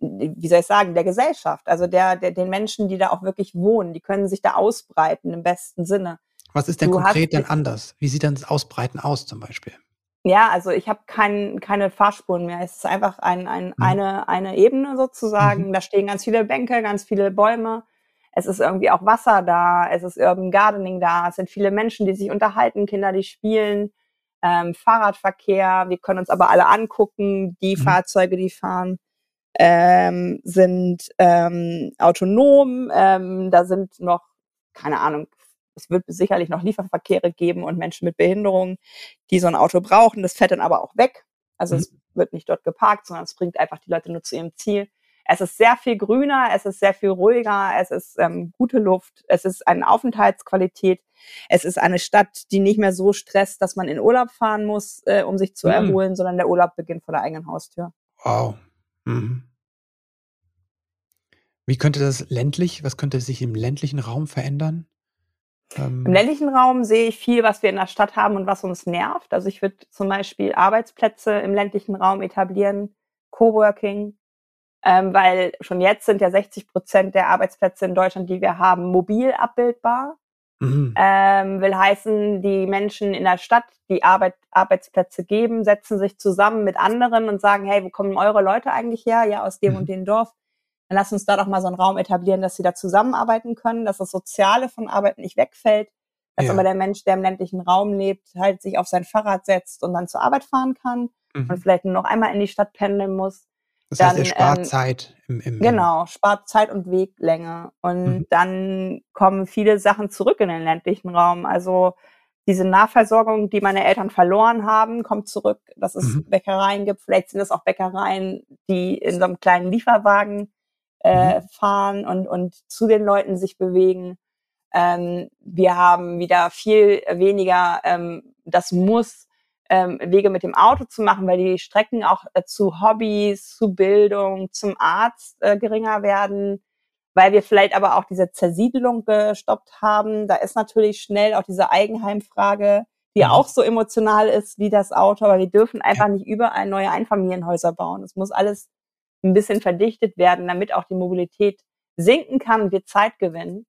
wie soll ich sagen, der Gesellschaft, also der, der den Menschen, die da auch wirklich wohnen, die können sich da ausbreiten im besten Sinne. Was ist denn du konkret denn anders? Wie sieht denn das Ausbreiten aus zum Beispiel? Ja, also ich habe kein, keine Fahrspuren mehr. Es ist einfach ein, ein, mhm. eine, eine Ebene sozusagen. Mhm. Da stehen ganz viele Bänke, ganz viele Bäume. Es ist irgendwie auch Wasser da. Es ist Urban Gardening da. Es sind viele Menschen, die sich unterhalten, Kinder, die spielen. Ähm, Fahrradverkehr. Wir können uns aber alle angucken. Die mhm. Fahrzeuge, die fahren, ähm, sind ähm, autonom. Ähm, da sind noch, keine Ahnung, es wird sicherlich noch Lieferverkehre geben und Menschen mit Behinderungen, die so ein Auto brauchen. Das fährt dann aber auch weg. Also mhm. es wird nicht dort geparkt, sondern es bringt einfach die Leute nur zu ihrem Ziel. Es ist sehr viel grüner, es ist sehr viel ruhiger, es ist ähm, gute Luft, es ist eine Aufenthaltsqualität, es ist eine Stadt, die nicht mehr so stresst, dass man in Urlaub fahren muss, äh, um sich zu mhm. erholen, sondern der Urlaub beginnt vor der eigenen Haustür. Wow. Mhm. Wie könnte das ländlich, was könnte sich im ländlichen Raum verändern? Ähm Im ländlichen Raum sehe ich viel, was wir in der Stadt haben und was uns nervt. Also ich würde zum Beispiel Arbeitsplätze im ländlichen Raum etablieren, Coworking, ähm, weil schon jetzt sind ja 60 Prozent der Arbeitsplätze in Deutschland, die wir haben, mobil abbildbar. Mhm. Ähm, will heißen, die Menschen in der Stadt, die Arbeit, Arbeitsplätze geben, setzen sich zusammen mit anderen und sagen, hey, wo kommen eure Leute eigentlich her? Ja, aus dem mhm. und dem Dorf dann lass uns da doch mal so einen Raum etablieren, dass sie da zusammenarbeiten können, dass das Soziale von Arbeit nicht wegfällt, dass ja. aber der Mensch, der im ländlichen Raum lebt, halt sich auf sein Fahrrad setzt und dann zur Arbeit fahren kann mhm. und vielleicht nur noch einmal in die Stadt pendeln muss. Das dann, heißt, er spart ähm, Zeit im, im Genau, spart Zeit und Weglänge. Und mhm. dann kommen viele Sachen zurück in den ländlichen Raum. Also diese Nahversorgung, die meine Eltern verloren haben, kommt zurück, dass es mhm. Bäckereien gibt. Vielleicht sind es auch Bäckereien, die in so einem kleinen Lieferwagen äh, mhm. fahren und, und zu den Leuten sich bewegen. Ähm, wir haben wieder viel weniger ähm, das Muss, ähm, Wege mit dem Auto zu machen, weil die Strecken auch äh, zu Hobbys, zu Bildung, zum Arzt äh, geringer werden, weil wir vielleicht aber auch diese Zersiedelung gestoppt haben. Da ist natürlich schnell auch diese Eigenheimfrage, die mhm. auch so emotional ist wie das Auto, aber wir dürfen einfach nicht überall neue Einfamilienhäuser bauen. Es muss alles ein bisschen verdichtet werden, damit auch die Mobilität sinken kann und wir Zeit gewinnen.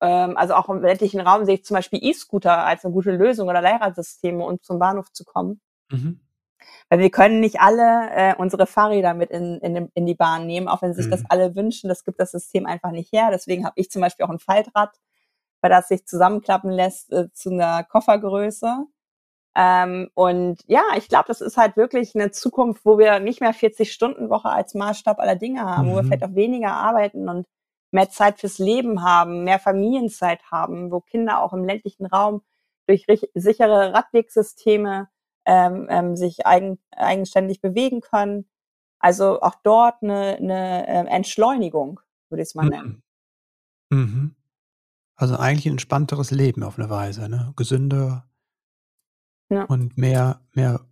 Ähm, also auch im ländlichen Raum sehe ich zum Beispiel E-Scooter als eine gute Lösung oder Leihradsysteme, um zum Bahnhof zu kommen. Mhm. Weil wir können nicht alle äh, unsere Fahrräder mit in, in, in die Bahn nehmen, auch wenn sich mhm. das alle wünschen. Das gibt das System einfach nicht her. Deswegen habe ich zum Beispiel auch ein Faltrad, weil das sich zusammenklappen lässt äh, zu einer Koffergröße. Ähm, und ja, ich glaube, das ist halt wirklich eine Zukunft, wo wir nicht mehr 40-Stunden-Woche als Maßstab aller Dinge haben, mhm. wo wir mhm. vielleicht auch weniger arbeiten und mehr Zeit fürs Leben haben, mehr Familienzeit haben, wo Kinder auch im ländlichen Raum durch sichere Radwegsysteme ähm, ähm, sich eigen, eigenständig bewegen können. Also auch dort eine, eine äh, Entschleunigung, würde ich es mal mhm. nennen. Mhm. Also eigentlich ein entspannteres Leben auf eine Weise, ne? Gesünder ja. und mehr, mehr.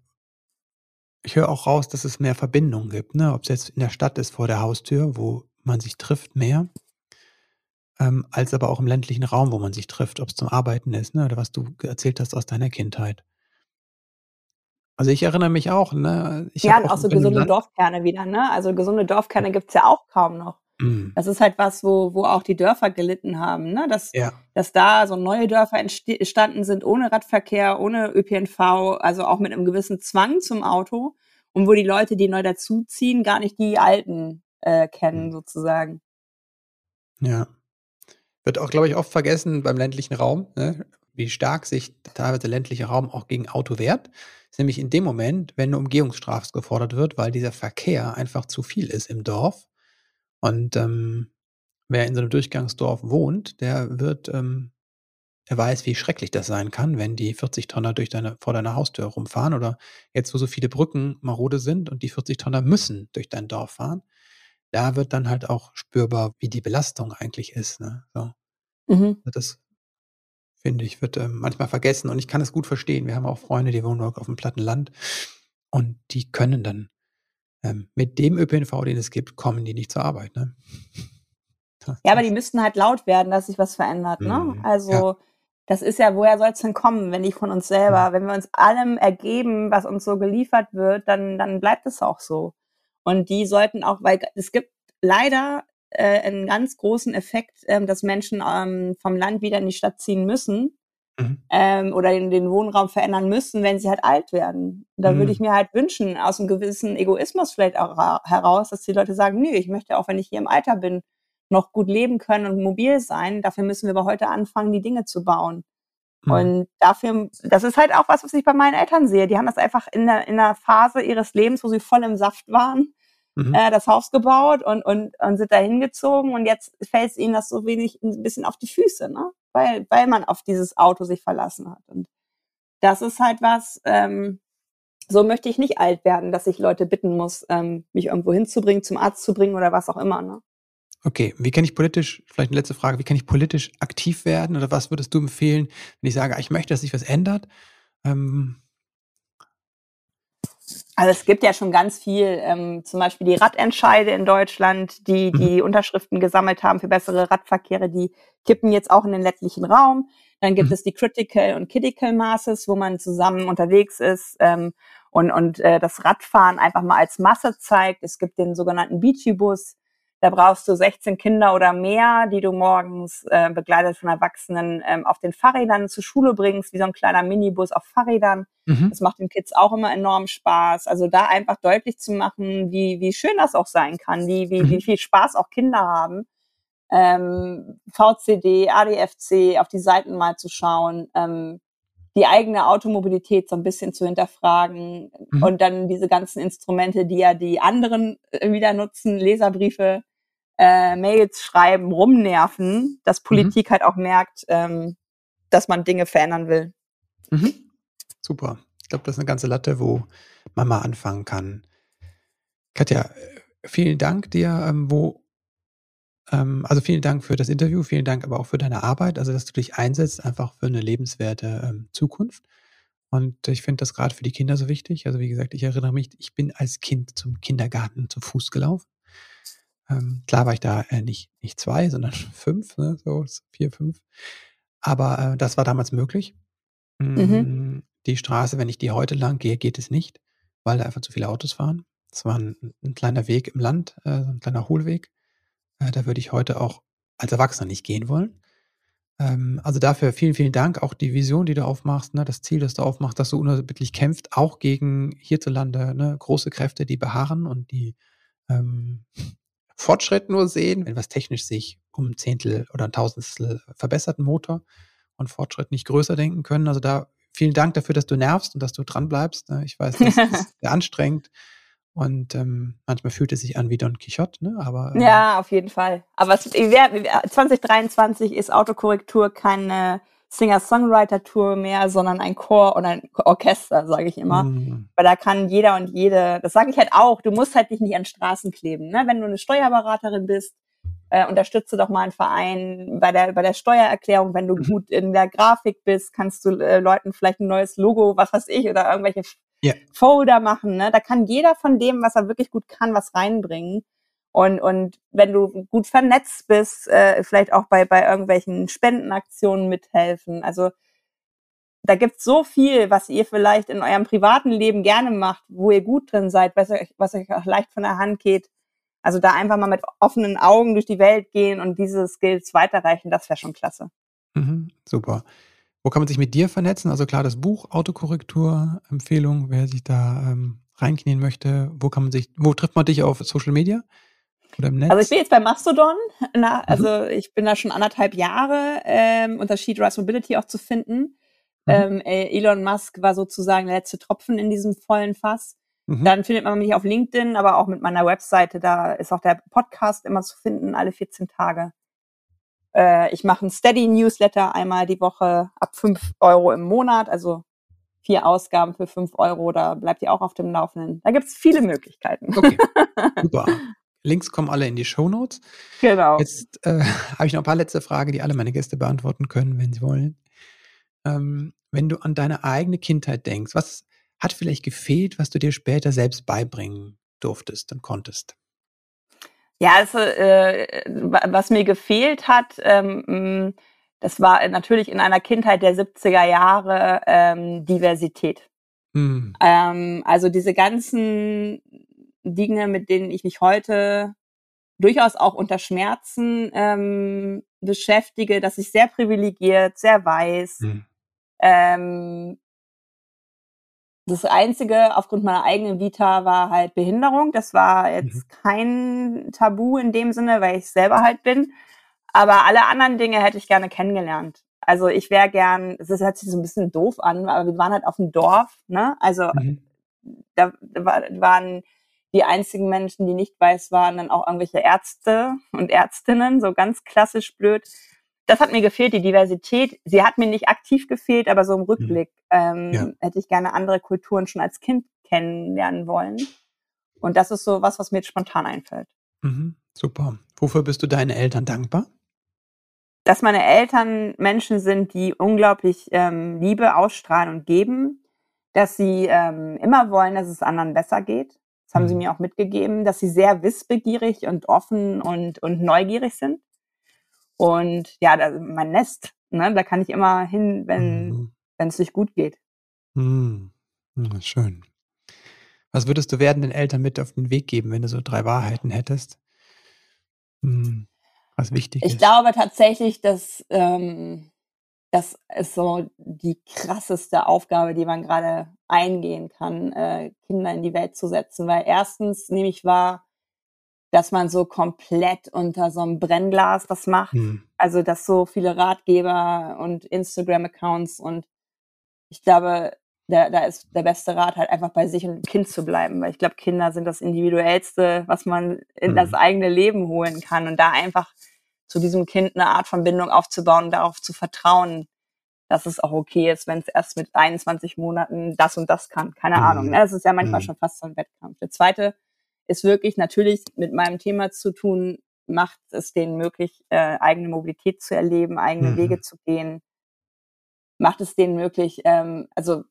Ich höre auch raus, dass es mehr Verbindungen gibt, ne? Ob es jetzt in der Stadt ist vor der Haustür, wo man sich trifft mehr, ähm, als aber auch im ländlichen Raum, wo man sich trifft, ob es zum Arbeiten ist, ne? Oder was du erzählt hast aus deiner Kindheit. Also ich erinnere mich auch, ne? Ich ja, und auch so gesunde Dorfkerne wieder, ne? Also gesunde Dorfkerne gibt's ja auch kaum noch. Mm. Das ist halt was, wo, wo auch die Dörfer gelitten haben, ne? Dass, ja. dass da so neue Dörfer entstanden sind ohne Radverkehr, ohne ÖPNV, also auch mit einem gewissen Zwang zum Auto und wo die Leute, die neu dazuziehen, gar nicht die alten äh, kennen, mm. sozusagen. Ja. Wird auch, glaube ich, oft vergessen beim ländlichen Raum, ne? wie stark sich teilweise der ländliche Raum auch gegen Auto wehrt. Ist nämlich in dem Moment, wenn eine Umgehungsstrafe gefordert wird, weil dieser Verkehr einfach zu viel ist im Dorf. Und ähm, wer in so einem Durchgangsdorf wohnt, der wird, ähm, der weiß, wie schrecklich das sein kann, wenn die 40 Tonner durch deine, vor deiner Haustür rumfahren oder jetzt, wo so viele Brücken marode sind und die 40 Tonner müssen durch dein Dorf fahren, da wird dann halt auch spürbar, wie die Belastung eigentlich ist. Ne? So. Mhm. Das finde ich, wird ähm, manchmal vergessen und ich kann es gut verstehen. Wir haben auch Freunde, die wohnen auf dem platten Land und die können dann ähm, mit dem ÖPNV, den es gibt, kommen die nicht zur Arbeit. Ne? ja, aber die müssten halt laut werden, dass sich was verändert. Ne? Mhm. Also ja. das ist ja, woher soll es denn kommen, wenn nicht von uns selber? Mhm. Wenn wir uns allem ergeben, was uns so geliefert wird, dann, dann bleibt es auch so. Und die sollten auch, weil es gibt leider äh, einen ganz großen Effekt, ähm, dass Menschen ähm, vom Land wieder in die Stadt ziehen müssen mhm. ähm, oder den, den Wohnraum verändern müssen, wenn sie halt alt werden. Da mhm. würde ich mir halt wünschen, aus einem gewissen Egoismus vielleicht auch heraus, dass die Leute sagen, nö, ich möchte auch, wenn ich hier im Alter bin, noch gut leben können und mobil sein. Dafür müssen wir aber heute anfangen, die Dinge zu bauen. Mhm. Und dafür, das ist halt auch was, was ich bei meinen Eltern sehe. Die haben das einfach in der, in der Phase ihres Lebens, wo sie voll im Saft waren, mhm. äh, das Haus gebaut und, und, und sind da hingezogen und jetzt fällt ihnen das so wenig ein bisschen auf die Füße, ne? Weil, weil man auf dieses Auto sich verlassen hat. Und das ist halt was, ähm, so möchte ich nicht alt werden, dass ich Leute bitten muss, ähm, mich irgendwo hinzubringen, zum Arzt zu bringen oder was auch immer. Ne? Okay, wie kann ich politisch, vielleicht eine letzte Frage, wie kann ich politisch aktiv werden oder was würdest du empfehlen, wenn ich sage, ich möchte, dass sich was ändert? Ähm, also es gibt ja schon ganz viel, ähm, zum Beispiel die Radentscheide in Deutschland, die mhm. die Unterschriften gesammelt haben für bessere Radverkehre, die kippen jetzt auch in den ländlichen Raum. Dann gibt mhm. es die Critical und Critical Masses, wo man zusammen unterwegs ist ähm, und, und äh, das Radfahren einfach mal als Masse zeigt. Es gibt den sogenannten Beachy-Bus, da brauchst du 16 Kinder oder mehr, die du morgens äh, begleitet von Erwachsenen ähm, auf den Fahrrädern zur Schule bringst, wie so ein kleiner Minibus auf Fahrrädern. Mhm. Das macht den Kids auch immer enorm Spaß. Also da einfach deutlich zu machen, wie, wie schön das auch sein kann, wie, wie, mhm. wie viel Spaß auch Kinder haben. Ähm, VCD, ADFC, auf die Seiten mal zu schauen. Ähm, die eigene Automobilität so ein bisschen zu hinterfragen mhm. und dann diese ganzen Instrumente, die ja die anderen äh, wieder nutzen, Leserbriefe, äh, Mails schreiben, rumnerven, dass mhm. Politik mhm. halt auch merkt, ähm, dass man Dinge verändern will. Mhm. Super. Ich glaube, das ist eine ganze Latte, wo man mal anfangen kann. Katja, äh, vielen Dank dir. Ähm, wo, also vielen Dank für das Interview, vielen Dank aber auch für deine Arbeit, also dass du dich einsetzt, einfach für eine lebenswerte ähm, Zukunft. Und ich finde das gerade für die Kinder so wichtig. Also wie gesagt, ich erinnere mich, ich bin als Kind zum Kindergarten zu Fuß gelaufen. Ähm, klar war ich da äh, nicht, nicht zwei, sondern fünf, ne, so vier, fünf. Aber äh, das war damals möglich. Mhm. Mm, die Straße, wenn ich die heute lang gehe, geht es nicht, weil da einfach zu viele Autos fahren. Es war ein, ein, kleiner Weg im Land, äh, ein kleiner Hohlweg. Äh, da würde ich heute auch als Erwachsener nicht gehen wollen. Ähm, also dafür vielen, vielen Dank. Auch die Vision, die du aufmachst, ne, das Ziel, das du aufmachst, dass du unerbittlich kämpft, auch gegen hierzulande ne, große Kräfte, die beharren und die ähm, Fortschritt nur sehen, wenn was technisch sich um ein Zehntel oder ein Tausendstel verbessert, ein Motor und Fortschritt nicht größer denken können. Also da vielen Dank dafür, dass du nervst und dass du dran bleibst. Ne? Ich weiß, das ist sehr anstrengend. Und ähm, manchmal fühlt es sich an wie Don Quixote, ne? Aber ähm, ja, auf jeden Fall. Aber es, 2023 ist Autokorrektur keine Singer-Songwriter-Tour mehr, sondern ein Chor und ein Orchester, sage ich immer. Mhm. Weil da kann jeder und jede, das sage ich halt auch, du musst halt dich nicht an Straßen kleben. Ne? Wenn du eine Steuerberaterin bist, äh, unterstütze doch mal einen Verein bei der, bei der Steuererklärung. Wenn du mhm. gut in der Grafik bist, kannst du äh, Leuten vielleicht ein neues Logo, was weiß ich, oder irgendwelche yeah. Folder machen. Ne? Da kann jeder von dem, was er wirklich gut kann, was reinbringen. Und, und wenn du gut vernetzt bist, äh, vielleicht auch bei, bei irgendwelchen Spendenaktionen mithelfen. Also da gibt's so viel, was ihr vielleicht in eurem privaten Leben gerne macht, wo ihr gut drin seid, was euch, was euch auch leicht von der Hand geht. Also da einfach mal mit offenen Augen durch die Welt gehen und diese Skills weiterreichen, das wäre schon klasse. Mhm, super. Wo kann man sich mit dir vernetzen? Also klar, das Buch Autokorrektur, Empfehlung, wer sich da ähm, reinknien möchte. Wo kann man sich, wo trifft man dich auf Social Media? Oder im Netz? Also ich bin jetzt bei Mastodon, na, mhm. also mhm. ich bin da schon anderthalb Jahre ähm, unter Sheet Rise Mobility auch zu finden. Mhm. Ähm, äh, Elon Musk war sozusagen der letzte Tropfen in diesem vollen Fass. Mhm. Dann findet man mich auf LinkedIn, aber auch mit meiner Webseite. Da ist auch der Podcast immer zu finden, alle 14 Tage. Äh, ich mache ein Steady Newsletter einmal die Woche ab 5 Euro im Monat, also vier Ausgaben für 5 Euro. Da bleibt ihr auch auf dem Laufenden. Da gibt es viele Möglichkeiten. Okay, super. Links kommen alle in die Show Notes. Genau. Jetzt äh, habe ich noch ein paar letzte Fragen, die alle meine Gäste beantworten können, wenn sie wollen. Ähm, wenn du an deine eigene Kindheit denkst, was hat vielleicht gefehlt, was du dir später selbst beibringen durftest und konntest? Ja, also äh, was mir gefehlt hat, ähm, das war natürlich in einer Kindheit der 70er Jahre ähm, Diversität. Hm. Ähm, also diese ganzen Dinge, mit denen ich mich heute durchaus auch unter Schmerzen ähm, beschäftige, dass ich sehr privilegiert, sehr weiß. Hm. Ähm, das Einzige aufgrund meiner eigenen Vita war halt Behinderung. Das war jetzt mhm. kein Tabu in dem Sinne, weil ich selber halt bin. Aber alle anderen Dinge hätte ich gerne kennengelernt. Also ich wäre gern, das hört sich so ein bisschen doof an, aber wir waren halt auf dem Dorf, ne? Also mhm. da, da waren die einzigen Menschen, die nicht weiß waren, dann auch irgendwelche Ärzte und Ärztinnen, so ganz klassisch blöd. Das hat mir gefehlt, die Diversität. Sie hat mir nicht aktiv gefehlt, aber so im Rückblick mhm. ähm, ja. hätte ich gerne andere Kulturen schon als Kind kennenlernen wollen. Und das ist so was, was mir jetzt spontan einfällt. Mhm, super. Wofür bist du deinen Eltern dankbar? Dass meine Eltern Menschen sind, die unglaublich ähm, Liebe ausstrahlen und geben, dass sie ähm, immer wollen, dass es anderen besser geht, das haben mhm. sie mir auch mitgegeben, dass sie sehr wissbegierig und offen und, und neugierig sind. Und ja, da, mein Nest, ne, da kann ich immer hin, wenn mhm. wenn es nicht gut geht. Mhm. Ja, schön. Was würdest du werden den Eltern mit auf den Weg geben, wenn du so drei Wahrheiten hättest? Hm, was wichtig ich ist? Ich glaube tatsächlich, dass ähm, das ist so die krasseste Aufgabe, die man gerade eingehen kann, äh, Kinder in die Welt zu setzen. Weil erstens nehme ich wahr, dass man so komplett unter so einem Brennglas das macht. Hm. Also, dass so viele Ratgeber und Instagram-Accounts und ich glaube, da, da ist der beste Rat halt einfach bei sich und Kind zu bleiben, weil ich glaube, Kinder sind das Individuellste, was man in mhm. das eigene Leben holen kann und da einfach zu diesem Kind eine Art von Bindung aufzubauen darauf zu vertrauen, dass es auch okay ist, wenn es erst mit 21 Monaten das und das kann. Keine mhm. Ahnung. Ne? Das ist ja manchmal mhm. schon fast so ein Wettkampf. Der zweite ist wirklich natürlich mit meinem Thema zu tun, macht es denen möglich, äh, eigene Mobilität zu erleben, eigene mhm. Wege zu gehen, macht es denen möglich, ähm, also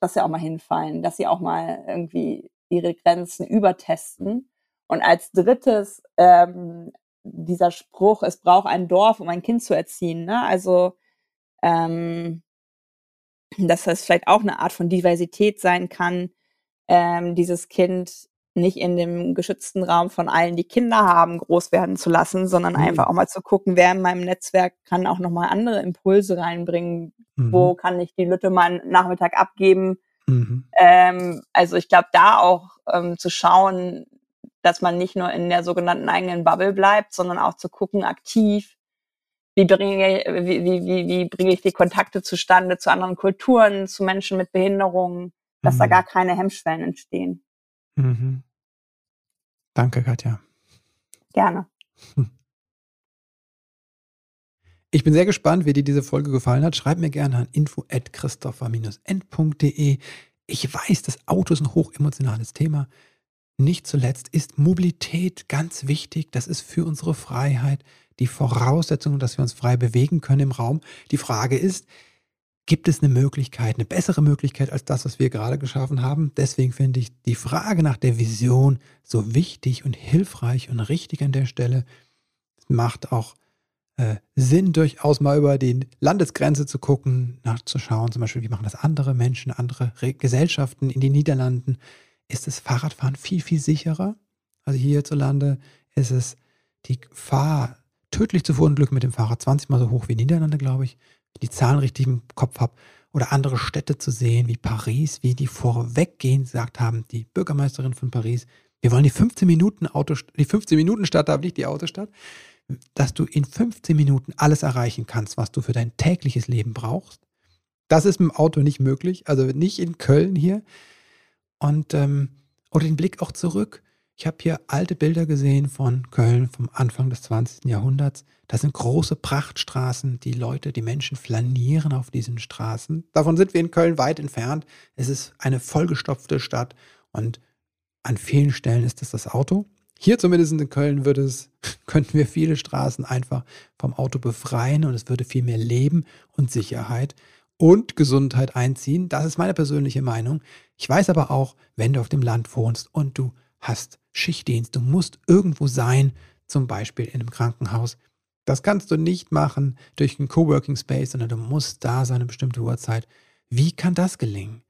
dass sie auch mal hinfallen, dass sie auch mal irgendwie ihre Grenzen übertesten. Und als drittes ähm, dieser Spruch, es braucht ein Dorf, um ein Kind zu erziehen. Ne? Also ähm, dass das vielleicht auch eine Art von Diversität sein kann, ähm, dieses Kind nicht in dem geschützten Raum von allen, die Kinder haben, groß werden zu lassen, sondern mhm. einfach auch mal zu gucken, wer in meinem Netzwerk kann auch nochmal andere Impulse reinbringen. Mhm. Wo kann ich die Lütte mal Nachmittag abgeben? Mhm. Ähm, also ich glaube, da auch ähm, zu schauen, dass man nicht nur in der sogenannten eigenen Bubble bleibt, sondern auch zu gucken, aktiv, wie bringe, wie, wie, wie, wie bringe ich die Kontakte zustande zu anderen Kulturen, zu Menschen mit Behinderungen, dass mhm. da gar keine Hemmschwellen entstehen. Mhm. Danke, Katja. Gerne. Ich bin sehr gespannt, wie dir diese Folge gefallen hat. Schreib mir gerne an info@christopher-end.de. Ich weiß, das Auto ist ein hochemotionales Thema. Nicht zuletzt ist Mobilität ganz wichtig. Das ist für unsere Freiheit die Voraussetzung, dass wir uns frei bewegen können im Raum. Die Frage ist, gibt es eine Möglichkeit, eine bessere Möglichkeit als das, was wir gerade geschaffen haben? Deswegen finde ich die Frage nach der Vision so wichtig und hilfreich und richtig an der Stelle. Es macht auch äh, Sinn, durchaus mal über die Landesgrenze zu gucken, nachzuschauen, zum Beispiel, wie machen das andere Menschen, andere Re Gesellschaften in den Niederlanden. Ist das Fahrradfahren viel, viel sicherer? Also hierzulande ist es die Gefahr, tödlich zu verunglücken mit dem Fahrrad, 20 mal so hoch wie Niederlande, glaube ich die Zahlen richtig im Kopf habe, oder andere Städte zu sehen, wie Paris, wie die vorweggehend gesagt haben, die Bürgermeisterin von Paris, wir wollen die 15 Minuten Auto, die 15 Minuten Stadt haben, nicht die Autostadt, dass du in 15 Minuten alles erreichen kannst, was du für dein tägliches Leben brauchst. Das ist mit dem Auto nicht möglich, also nicht in Köln hier. Und ähm, oder den Blick auch zurück. Ich habe hier alte Bilder gesehen von Köln vom Anfang des 20. Jahrhunderts. Das sind große Prachtstraßen. Die Leute, die Menschen flanieren auf diesen Straßen. Davon sind wir in Köln weit entfernt. Es ist eine vollgestopfte Stadt und an vielen Stellen ist es das Auto. Hier zumindest in Köln würde es, könnten wir viele Straßen einfach vom Auto befreien und es würde viel mehr Leben und Sicherheit und Gesundheit einziehen. Das ist meine persönliche Meinung. Ich weiß aber auch, wenn du auf dem Land wohnst und du hast Schichtdienst, du musst irgendwo sein, zum Beispiel in einem Krankenhaus, das kannst du nicht machen durch einen Coworking Space, sondern du musst da sein, eine bestimmte Uhrzeit. Wie kann das gelingen?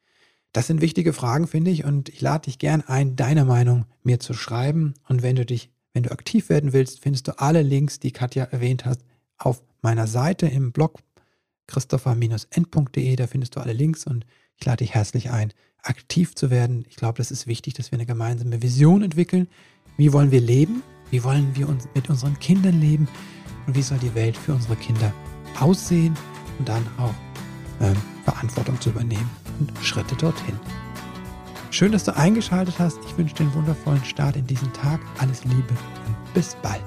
Das sind wichtige Fragen, finde ich, und ich lade dich gern ein, deine Meinung mir zu schreiben. Und wenn du dich, wenn du aktiv werden willst, findest du alle Links, die Katja erwähnt hat, auf meiner Seite im Blog christopher-n.de. Da findest du alle Links und ich lade dich herzlich ein, aktiv zu werden. Ich glaube, das ist wichtig, dass wir eine gemeinsame Vision entwickeln. Wie wollen wir leben? Wie wollen wir uns mit unseren Kindern leben? und wie soll die Welt für unsere Kinder aussehen und dann auch ähm, Verantwortung zu übernehmen und Schritte dorthin. Schön, dass du eingeschaltet hast. Ich wünsche dir einen wundervollen Start in diesen Tag. Alles Liebe und bis bald.